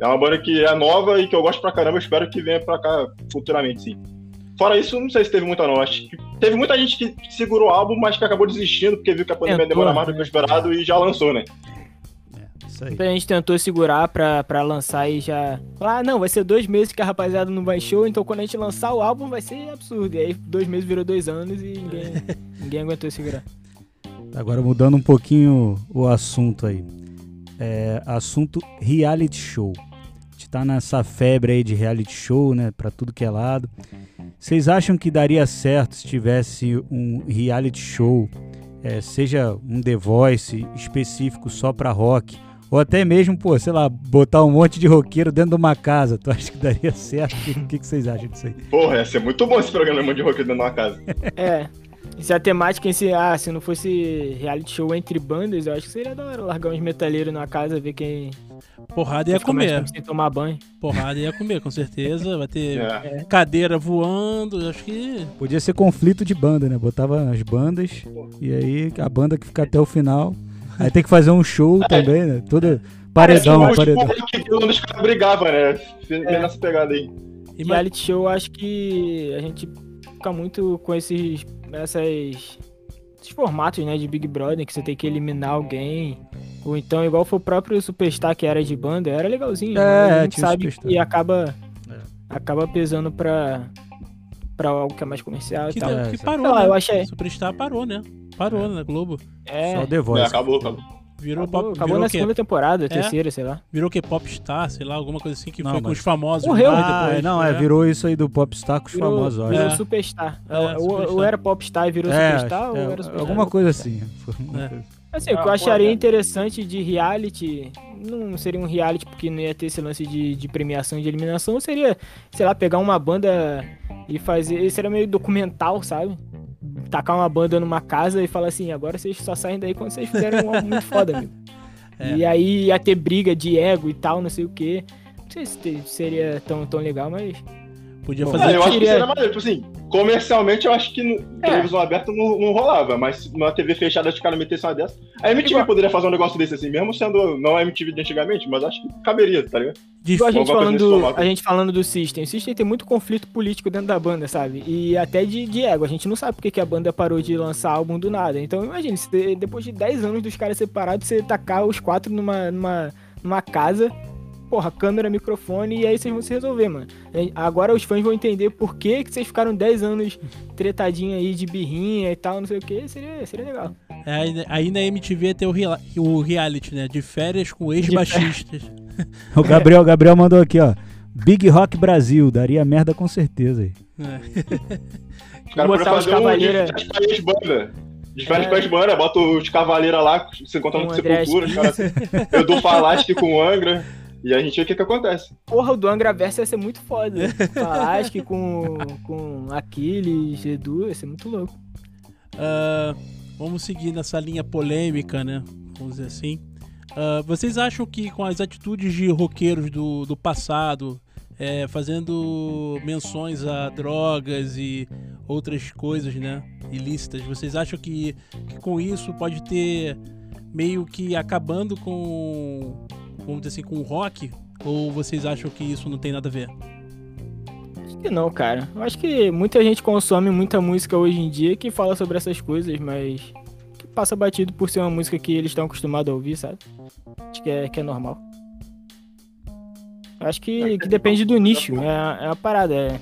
É uma banda que é nova e que eu gosto pra caramba, espero que venha pra cá futuramente, sim. Fora isso, não sei se teve muita não. Acho que teve muita gente que segurou o álbum, mas que acabou desistindo, porque viu que a pandemia demora mais do que o esperado e já lançou, né? Isso aí. Muita gente tentou segurar pra, pra lançar e já. Falar, ah, não, vai ser dois meses que a rapaziada não vai show, então quando a gente lançar o álbum vai ser absurdo. E aí dois meses virou dois anos e ninguém, ninguém aguentou segurar. Agora mudando um pouquinho o assunto aí. É, assunto reality show. A gente tá nessa febre aí de reality show, né? Pra tudo que é lado. Vocês acham que daria certo se tivesse um reality show, é, seja um The Voice específico só pra rock, ou até mesmo, pô, sei lá, botar um monte de roqueiro dentro de uma casa? Tu acha que daria certo? O que, que vocês acham disso aí? Porra, ia ser muito bom esse programa de rock dentro de uma casa. É. E se a temática em si, ah, se não fosse reality show entre bandas, eu acho que seria da hora largar uns metaleiros na casa, ver quem. Porrada ia comer. sem tomar banho. Porrada ia comer, com certeza. Vai ter É. cadeira voando. Acho que. Podia ser conflito de banda, né? Botava as bandas e aí a banda que fica até o final. Aí tem que fazer um show também, né? Tudo paredão, É, paredão. os caras brigavam, né? Vem É. nessa pegada aí. Ima- Reality show, eu acho que a gente fica muito com esses, essas, esses formatos, né, de Big Brother, que você tem que eliminar alguém. Ou então, igual foi o próprio Superstar, que era de banda, era legalzinho. É, mas a gente sabe Superstar. que acaba, É. acaba pesando pra, pra algo que é mais comercial que, e tal. deu- É, que parou, Sei lá, né? eu achei. Superstar parou, né? Parou na Globo. É, Só The É, Voice. acabou, acabou. Virou acabou, pop. acabou virou na o quê? segunda temporada, terceira, sei lá. Virou que Popstar, sei lá, alguma coisa assim que Não, foi com mas- os famosos. Morreu Ah, depois, não, é, né? virou isso aí do Popstar com os Virou, famosos, eu virou. É. Superstar. É, ou, Superstar. ou era Popstar e virou É, Superstar, ou é, era Superstar. alguma coisa assim. Foi uma É. coisa- Assim, o que Ah, eu acharia né? interessante de reality, não seria um reality porque não ia ter esse lance de, de premiação e de eliminação, seria, sei lá, pegar uma banda e fazer. Seria meio documental, sabe? Tacar uma banda numa casa e falar assim, agora vocês só saem daí quando vocês fizerem um álbum muito foda, amigo. É. E aí ia ter briga de ego e tal, não sei o quê. Não sei se seria tão, tão legal, mas. Podia fazer. É, eu acho que seria maneiro. Tipo assim, comercialmente eu acho que no, É. televisão aberta não, não rolava, mas numa TV fechada os caras metessem uma dessa. A MTV Igual- poderia fazer um negócio desse assim, mesmo sendo não a MTV de antigamente, mas acho que caberia, tá ligado? de a gente, falando a gente falando do System. O System tem muito conflito político dentro da banda, sabe? E até de, de ego. A gente não sabe porque que a banda parou de lançar álbum do nada. Então imagine, se depois de 10 anos dos caras separados, você tacar os quatro numa, numa, numa casa, porra, câmera, microfone, e aí vocês vão se resolver, mano. E Agora os fãs vão entender por que, que vocês ficaram 10 anos tretadinho aí de birrinha e tal, não sei o que. Seria, seria legal. É, aí, na MTV tem o, rea- o reality, né? De férias com ex-baixistas. O Gabriel, o Gabriel mandou aqui, ó. Big Rock Brasil, daria merda com certeza aí. É. Os caras Botar os fazer um cavaleira- de férias com a ex-banda. De férias É. com a ex-banda, bota os cavaleiros lá, se encontrando Com com o André Sepultura, os caras. Eu dou Falasque com o Angra, e a gente vê o que que acontece. Porra, o do Angra Verso ia ser muito foda. Falasque com, com Aquiles, Edu, ia ser muito louco. Ah, vamos seguir nessa linha polêmica, né? Vamos dizer assim. Ah, vocês acham que com as atitudes de roqueiros do, do passado, é, fazendo menções a drogas e outras coisas, né? Ilícitas, vocês acham que, que com isso pode ter meio que acabando com, vamos dizer assim, com o rock? Ou vocês acham que isso não tem nada a ver? Acho que não, cara. Eu acho que muita gente consome muita música hoje em dia que fala sobre essas coisas, mas que passa batido por ser uma música que eles estão acostumados a ouvir, sabe? Acho que é, que é normal. Eu acho que, que depende do nicho, é, é uma parada. É.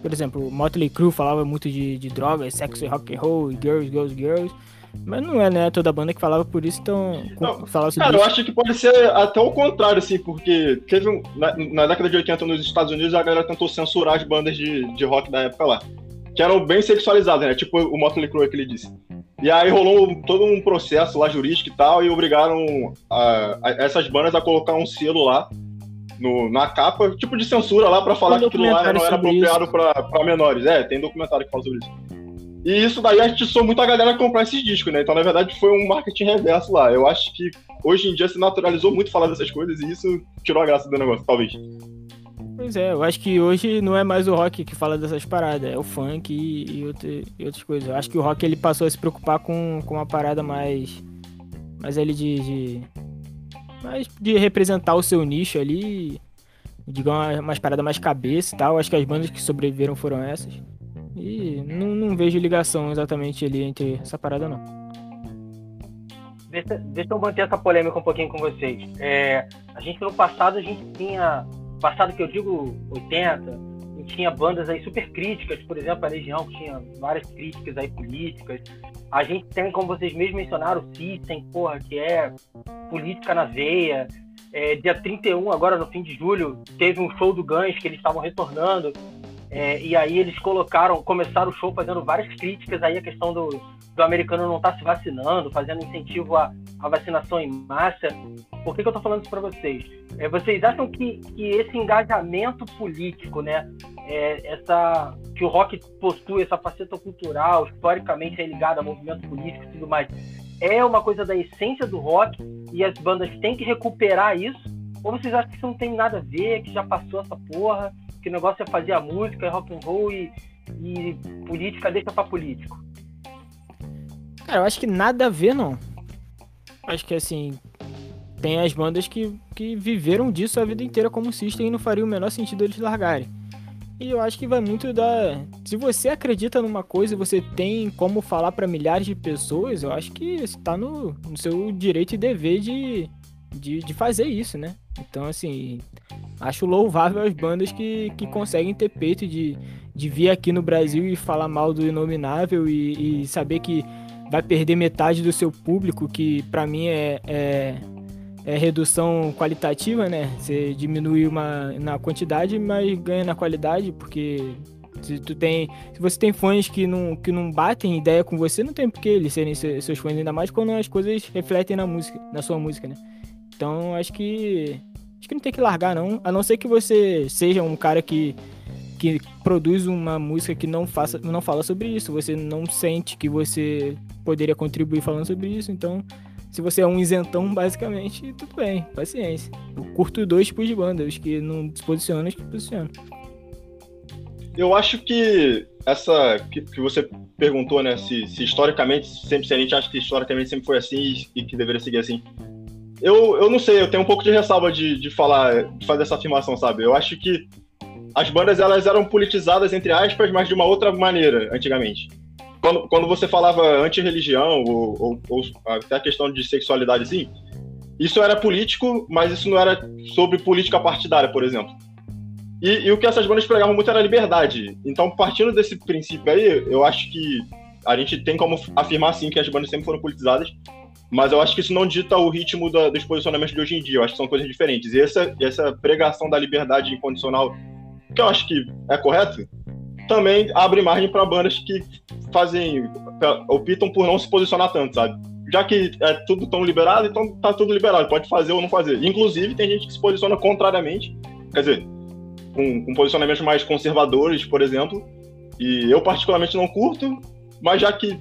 Por exemplo, o Motley Crue falava muito de, de drogas, sexo e rock and roll, e girls, girls, girls. Mas não é, né, toda banda que falava por isso, então Não, falava sobre Cara, eu isso. acho que pode ser até o contrário, assim, porque teve um, na, na década de 80 nos Estados Unidos a galera tentou censurar as bandas de, de rock da época lá. Que eram bem sexualizadas, né? Tipo o Motley Crue que ele disse. E aí rolou um- todo um processo lá jurídico e tal, e obrigaram a- a- essas bandas a colocar um selo lá no- na capa, tipo de censura lá pra falar que aquilo lá não era apropriado pra menores. É, tem documentário que fala sobre isso. E isso daí atiçou muito a galera a comprar esses discos, né? Então, na verdade, foi um marketing reverso lá. Eu acho que hoje em dia se naturalizou muito falar dessas coisas e isso tirou a graça do negócio, talvez. Pois é, eu acho que hoje não é mais o rock que fala dessas paradas, é o funk e, e, e outras coisas. Eu acho que o rock ele passou a se preocupar com, com uma parada mais. mais ali de. de mais de representar o seu nicho ali. Digamos, umas paradas mais cabeça e tal. Acho que as bandas que sobreviveram foram essas. E não, não vejo ligação exatamente ali entre essa parada, não. Deixa, deixa eu manter essa polêmica um pouquinho com vocês. É, a gente no passado a gente tinha, passado que eu digo 80, a gente tinha bandas aí super críticas, por exemplo a Legião que tinha várias críticas aí políticas. A gente tem, como vocês mesmos mencionaram, o System, porra, que é política na veia. É, dia 31, agora no fim de julho, teve um show do Guns que eles estavam retornando. É, e aí eles colocaram, começaram o show fazendo várias críticas aí a questão do, do americano não estar se vacinando, fazendo incentivo à, à vacinação em massa. Por que, que eu estou falando isso para vocês? É, vocês acham que, que esse engajamento político, né, é, essa, que o rock possui essa faceta cultural, historicamente é ligado a movimento político e tudo mais, é uma coisa da essência do rock e as bandas têm que recuperar isso? Ou vocês acham que isso não tem nada a ver, que já passou essa porra, que o negócio é fazer a música, é rock and roll e, e política deixa pra político? Cara, eu acho que nada a ver, não. Acho que assim. Tem as bandas que, que viveram disso a vida inteira como System e não faria o menor sentido eles largarem. E eu acho que vai muito da. Se você acredita numa coisa e você tem como falar pra milhares de pessoas, eu acho que está no, no seu direito e dever de, de, de fazer isso, né? Então, assim, acho louvável as bandas que, que conseguem ter peito de, de vir aqui no Brasil e falar mal do Inominável e, e saber que vai perder metade do seu público, que pra mim é, é, é redução qualitativa, né? Você diminui uma, na quantidade, mas ganha na qualidade, porque se tu tem. Se você tem fãs que não, que não batem ideia com você, não tem por que eles serem se- seus fãs, ainda mais quando as coisas refletem na música, na sua música, né? Então acho que. Acho que não tem que largar, não. A não ser que você seja um cara que que produz uma música que não faça não fala sobre isso, você não sente que você poderia contribuir falando sobre isso, então se você é um isentão, basicamente, tudo bem, paciência. Eu curto dois tipos de banda, os que não se posicionam os que posicionam. eu acho que essa que, que você perguntou, né, se, se, historicamente sempre se a gente acha que historicamente sempre foi assim e, e, que deveria seguir assim. Eu, eu não sei, eu tenho um pouco de ressalva de, de falar, de fazer essa afirmação, sabe? Eu acho que as bandas elas eram politizadas entre aspas, mas de uma outra maneira antigamente. Quando, quando você falava anti-religião ou, ou, ou até a questão de sexualidade assim, isso era político, mas isso não era sobre política partidária, por exemplo. E, e, o que essas bandas pregavam muito era liberdade. Então, partindo desse princípio aí, eu acho que a gente tem como afirmar, sim, que as bandas sempre foram politizadas, mas eu acho que isso não dita o ritmo da, dos posicionamentos de hoje em dia. Eu acho que são coisas diferentes. E essa, essa pregação da liberdade incondicional, que eu acho que é correto, também abre margem para bandas que fazem, optam por não se posicionar tanto, sabe? Já que é tudo tão liberado, então tá tudo liberado, pode fazer ou não fazer. Inclusive, tem gente que se posiciona contrariamente, quer dizer, com, com posicionamentos mais conservadores, por exemplo. E eu particularmente não curto, mas já que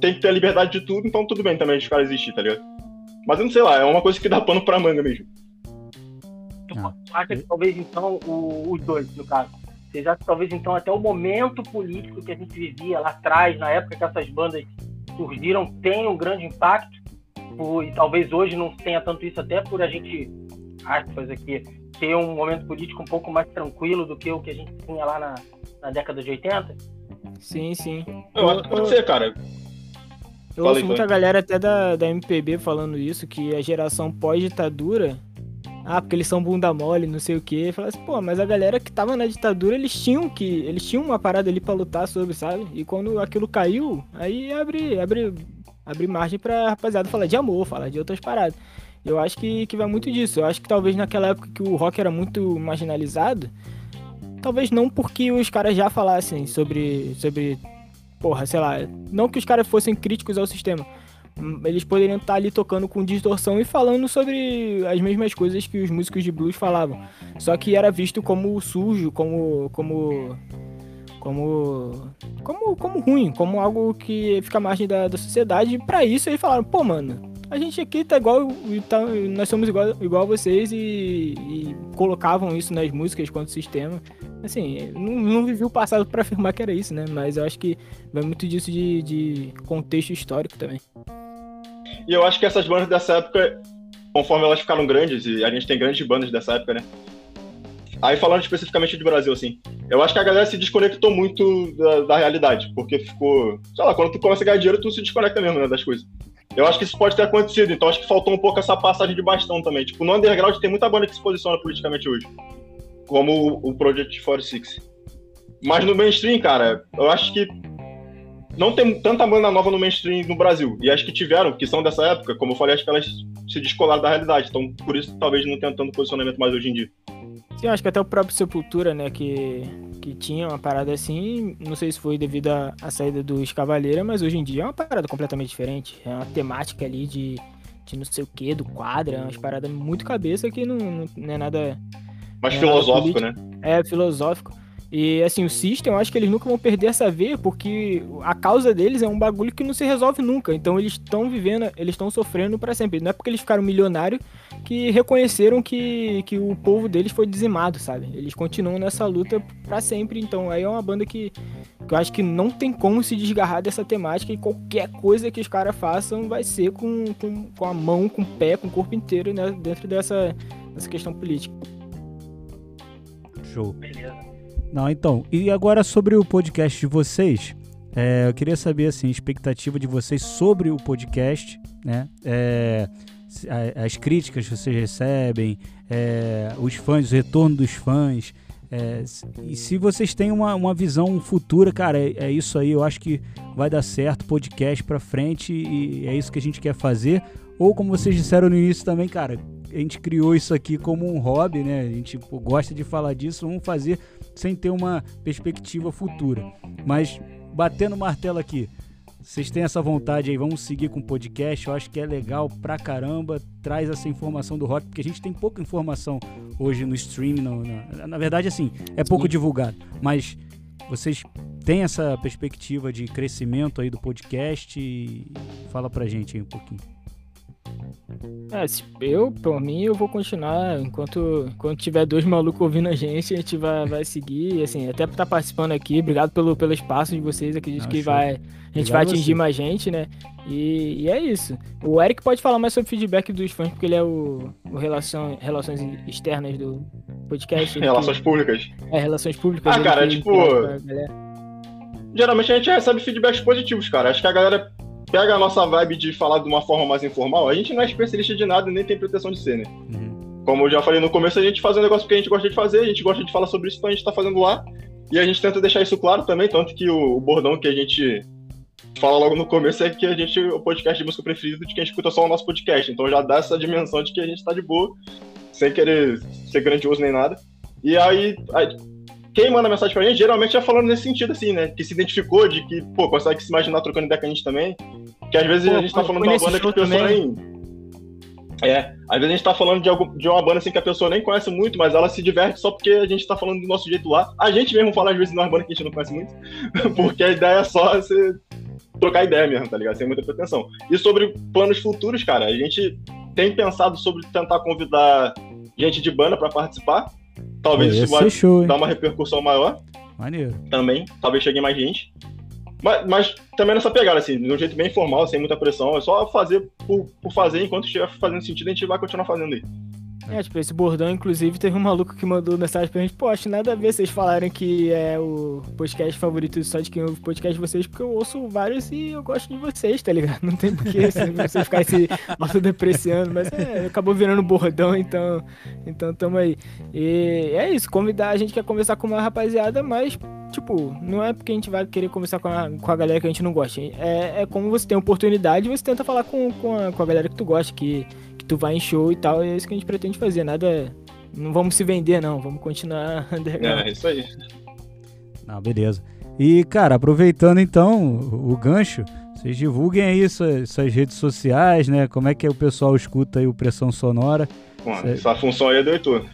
tem que ter a liberdade de tudo, então tudo bem também os caras existir, tá ligado? Mas eu não sei lá, é uma coisa que dá pano pra manga mesmo. Ah. Acha que talvez então o, os dois, no caso. Vocês acham que talvez então até o momento político que a gente vivia lá atrás, na época que essas bandas surgiram, tem um grande impacto? Por, e talvez hoje não tenha tanto isso, até por a gente, aspas aqui, ter um momento político um pouco mais tranquilo do que o que a gente tinha lá na, na década de 80? Sim, sim. Eu acho que pode ser, cara. Eu ouço muita galera até da, da MPB falando isso, que a geração pós-ditadura. Ah, porque eles são bunda mole, não sei o quê. Fala assim, pô, mas a galera que tava na ditadura, eles tinham que. Eles tinham uma parada ali para lutar sobre, sabe? E quando aquilo caiu, aí abre, abre, abre margem pra rapaziada falar de amor, falar de outras paradas. Eu acho que, que vai muito disso. Eu acho que talvez naquela época que o rock era muito marginalizado, talvez não porque os caras já falassem sobre, sobre porra, sei lá, não que os caras fossem críticos ao sistema, eles poderiam estar ali tocando com distorção e falando sobre as mesmas coisas que os músicos de blues falavam. Só que era visto como sujo, como como como como como ruim, como algo que fica à margem da, da sociedade. E para isso eles falaram, pô, mano, a gente aqui tá igual, tá, nós somos igual, igual a vocês e, e colocavam isso nas músicas quanto sistema. Assim, não, não vivi o passado para afirmar que era isso, né? Mas eu acho que vai muito disso de, de contexto histórico também. E eu acho que essas bandas dessa época, conforme elas ficaram grandes, e a gente tem grandes bandas dessa época, né? Aí falando especificamente de Brasil, assim, eu acho que a galera se desconectou muito da, da realidade, porque ficou, sei lá, quando tu começa a ganhar dinheiro, tu se desconecta mesmo, né, das coisas. Eu acho que isso pode ter acontecido, então acho que faltou um pouco essa passagem de bastão também. Tipo, no underground tem muita banda que se posiciona politicamente hoje, como o Project 46. Mas no mainstream, cara, eu acho que não tem tanta banda nova no mainstream no Brasil. E acho que tiveram, que são dessa época, como eu falei, acho que elas se descolaram da realidade. Então, por isso, talvez não tenha tanto posicionamento mais hoje em dia. Sim, acho que até o próprio Sepultura, né, que, que tinha uma parada assim, não sei se foi devido à saída dos Cavaleiros, mas hoje em dia é uma parada completamente diferente. É uma temática ali de, de não sei o que, do quadro, é uma parada muito cabeça que não, não, não é nada. Mais é filosófico, nada né? É, filosófico. E assim, o System, eu acho que eles nunca vão perder essa veia, porque a causa deles é um bagulho que não se resolve nunca. Então eles estão vivendo, eles estão sofrendo para sempre. Não é porque eles ficaram milionários que reconheceram que, que o povo deles foi dizimado, sabe? Eles continuam nessa luta para sempre. Então aí é uma banda que, que eu acho que não tem como se desgarrar dessa temática e qualquer coisa que os caras façam vai ser com, com, com a mão, com o pé, com o corpo inteiro né, dentro dessa, dessa questão política. Show. Beleza. Não, então, e agora sobre o podcast de vocês, é, eu queria saber, assim, a expectativa de vocês sobre o podcast, né? É, as críticas que vocês recebem, é, os fãs, o retorno dos fãs. É, e se vocês têm uma, uma visão futura, cara, é, é, isso aí, eu acho que vai dar certo, podcast pra frente e é isso que a gente quer fazer. Ou como vocês disseram no início também, cara, a gente criou isso aqui como um hobby, né? A gente gosta de falar disso, vamos fazer sem ter uma perspectiva futura. Mas batendo o martelo aqui, vocês têm essa vontade aí, vamos seguir com o podcast, eu acho que é legal pra caramba, traz essa informação do rock, porque a gente tem pouca informação hoje no stream, no, na, na verdade assim, é pouco Sim. divulgado, mas vocês têm essa perspectiva de crescimento aí do podcast? E fala pra gente aí um pouquinho. É, eu, por mim, eu vou continuar. Enquanto, enquanto tiver dois malucos ouvindo a gente, a gente vai, vai seguir. Assim, até por estar participando aqui. Obrigado pelo, pelo espaço de vocês. Acredito que vai, a gente Obrigado vai atingir você. mais gente, né? E, e é isso. O Eric pode falar mais sobre feedback dos fãs, porque ele é o, o relação, relações externas do podcast. Relações que- públicas. É, relações públicas. Ah, cara, que tipo. Geralmente a gente recebe feedbacks positivos, cara. Acho que a galera pega a nossa vibe de falar de uma forma mais informal. A gente não é especialista de nada, nem tem pretensão de ser, né? Uhum. Como eu já falei no começo, a gente faz um negócio que a gente gosta de fazer, a gente gosta de falar sobre isso, então a gente tá fazendo lá. E a gente tenta deixar isso claro também, tanto que o, o bordão que a gente fala logo no começo é que a gente o podcast de música preferido de quem escuta só o nosso podcast. Então já dá essa dimensão de que a gente tá de boa, sem querer ser grandioso nem nada. E aí, aí, quem manda mensagem pra gente, geralmente é falando nesse sentido, assim, né? Que se identificou, de que, pô, consegue se imaginar trocando ideia com a gente também. Que às vezes Pô, a gente tá falando de uma banda que a pessoa também. nem. É, às vezes a gente tá falando de, algum, de uma banda assim que a pessoa nem conhece muito, mas ela se diverte só porque a gente tá falando do nosso jeito lá. A gente mesmo fala às vezes de uma banda que a gente não conhece muito, porque a ideia é só você trocar ideia mesmo, tá ligado? Sem muita pretensão. E sobre planos futuros, cara, a gente tem pensado sobre tentar convidar gente de banda pra participar. Talvez Ia isso show, hein? dar uma repercussão maior Maneiro. também. Talvez chegue mais gente. Mas, mas também nessa pegada, assim, de um jeito bem informal, sem muita pressão. É só fazer por, por fazer, enquanto estiver fazendo sentido, a gente vai continuar fazendo aí. É, tipo, esse bordão, inclusive, teve um maluco que mandou mensagem pra gente, acho nada a ver vocês falarem que é o podcast favorito só de quem ouve podcast de vocês, porque eu ouço vários e eu gosto de vocês, tá ligado? Não tem porquê você você ficar se autodepreciando, mas é, acabou virando bordão, então, então tamo aí. E é isso, convidar, a gente quer conversar com uma rapaziada, mas, tipo, não é porque a gente vai querer conversar com a, com a galera que a gente não gosta, é, é como você tem oportunidade, você tenta falar com, com, a, com a galera que tu gosta, que tu vai em show e tal, é isso que a gente pretende fazer. Nada. Não vamos se vender, não. Vamos continuar underground. É, isso aí. Não, beleza. E, cara, aproveitando então o, gancho, vocês divulguem aí suas, suas redes sociais, né? Como é que o pessoal escuta aí o Pressão Sonora. Bom, Sei. essa função aí é do Heitor.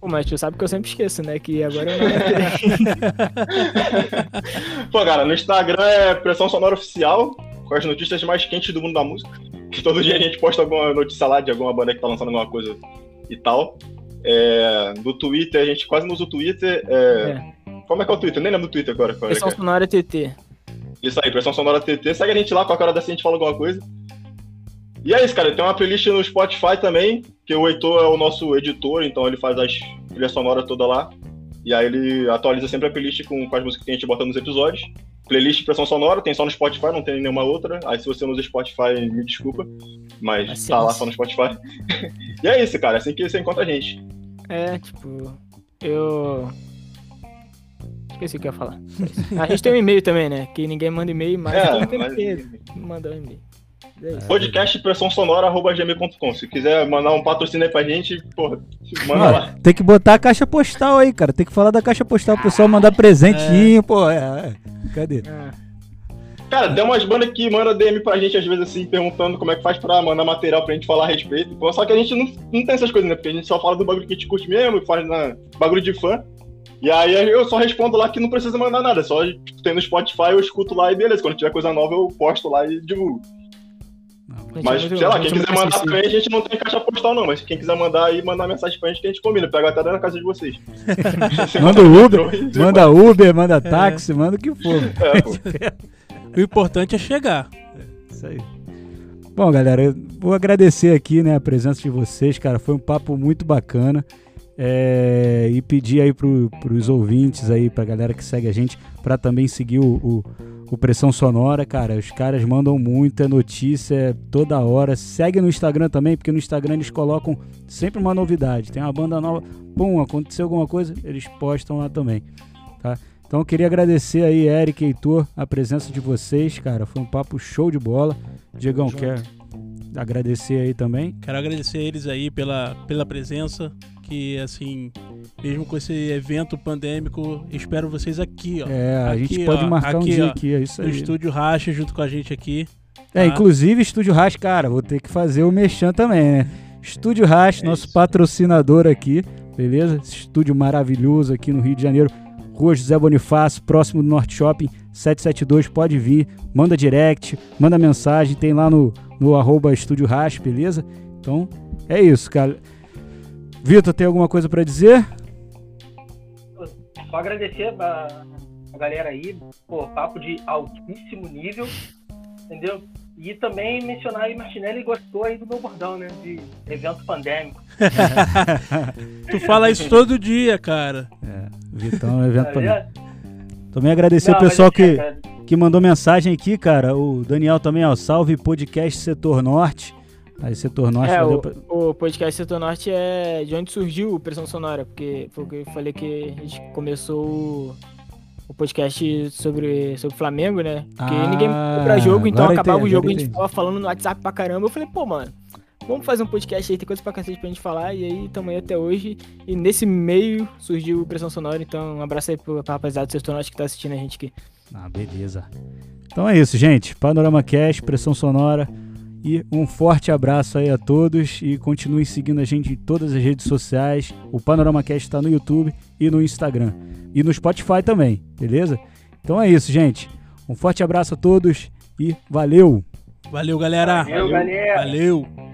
Pô, mas tu sabe que eu sempre esqueço, né? Que agora eu não Pô, cara, no Instagram é Pressão Sonora Oficial, com as notícias mais quentes do mundo da música. Todo dia a gente posta alguma notícia lá de alguma banda que tá lançando alguma coisa e tal. É, do Twitter, a gente quase não usa o Twitter. é, É. Como é que é o Twitter? Nem lembro do Twitter agora. Qual é Pressão é? sonora TT. Isso aí, Pressão Sonora TT. Segue a gente lá, qualquer hora dessa a gente fala alguma coisa. E é isso, cara. Tem uma playlist no Spotify também, que o Heitor é o nosso editor, então ele faz as trilhas sonoras toda lá. E aí ele atualiza sempre a playlist com, com as músicas que a gente bota nos episódios. Playlist Pressão Sonora, tem só no Spotify, não tem nenhuma outra. Aí se você não usa Spotify, me desculpa. Mas Paciência. tá lá só no Spotify. e é isso, cara. É assim que você encontra a gente. É, tipo. Eu. Esqueci o que eu ia falar. A gente tem um e-mail também, né? Que ninguém manda e-mail, mas É, mas- mandar um e-mail. É. Podcast pressão sonora.gmail.com. Se quiser mandar um patrocínio aí pra gente, porra, manda Ó, lá. tem que botar a caixa postal aí, cara. Tem que falar da caixa postal, o pessoal mandar presentinho, pô. É, é. Cadê? Ah, Cara, tem umas bandas que mandam DM pra gente, às vezes, assim, perguntando como é que faz pra mandar material pra gente falar a respeito. Pô, Só que a gente não, não tem essas coisas, né? Porque a gente só fala do bagulho que a gente curte mesmo, faz na bagulho de fã. E aí eu só respondo lá que não precisa mandar nada. Só tipo, tem no Spotify, eu escuto lá e beleza. Quando tiver coisa nova, eu posto lá e divulgo. Não, Gente, Mas, muito- sei lá, quem quiser mandar pra gente, a gente não tem caixa postal, não. Mas quem quiser mandar aí, mandar mensagem pra gente que a gente combina. Pega até na casa de vocês. Manda o Uber, manda Uber, manda táxi, manda o que for. É. O importante é chegar. Isso aí. Bom, galera, eu vou agradecer aqui, né, a presença de vocês, cara. Foi um papo muito bacana. É, e pedir aí pro, pros ouvintes aí, pra galera que segue a gente, pra também seguir o, o, o Pressão Sonora, cara. Os caras mandam muito, é notícia toda hora. Segue no Instagram também, porque no Instagram eles colocam sempre uma novidade. Tem uma banda nova, pum, aconteceu alguma coisa, eles postam lá também, tá? Então eu queria agradecer aí, Eric e Heitor, a presença de vocês, cara. Foi um papo show de bola. Diegão, quer agradecer aí também? Quero agradecer eles aí pela, pela presença. Que assim, mesmo com esse evento pandêmico, espero vocês aqui, ó. É, a Aqui, gente pode ó, marcar um aqui, dia ó, aqui, é isso No aí. estúdio Racha junto com a gente aqui. É, tá? inclusive Estúdio Rash, cara, vou ter que fazer o Mechan também, né? Estúdio Rash, É nosso isso. patrocinador aqui, beleza? Esse estúdio maravilhoso aqui no Rio de Janeiro. Rua José Bonifácio, próximo do Norte Shopping, 772, pode vir, manda direct, manda mensagem, tem lá no no arroba Estúdio Rash, beleza? Então, é isso, cara. Vitor, tem alguma coisa para dizer? Só agradecer a, a galera aí, pô, papo de altíssimo nível, entendeu? E também mencionar aí, Martinelli gostou aí do meu bordão, né? De evento pandêmico. tu fala isso todo dia, cara. É, Vitão é evento Tá pandêmico. Também agradecer Não, o pessoal mas, que, que mandou mensagem aqui, cara. O Daniel também, ó. Salve podcast Setor Norte. Aí, Setor Norte. É, o, pra- o podcast Setor Norte é de onde surgiu o Pressão Sonora, porque foi o que eu falei que a gente começou o, o podcast sobre, sobre Flamengo, né? Porque Ah, ninguém compra jogo, então acabava entendi, o jogo, a agora gente tava falando no WhatsApp pra caramba. Eu falei, pô, mano, vamos fazer um podcast aí, tem coisa pra cacete pra gente falar, e aí tamo aí até hoje. E nesse meio surgiu o Pressão Sonora, então um abraço aí pro, pra rapaziada do Setor Norte que tá assistindo a gente aqui. Ah, beleza. Então é isso, gente. Panorama Cash, Pressão Sonora. E um forte abraço aí a todos. E continuem seguindo a gente em todas as redes sociais. O Panorama Cash está no YouTube e no Instagram. E no Spotify também, beleza? Então é isso, gente. Um forte abraço a todos e valeu! Valeu, galera. Valeu, galera. Valeu.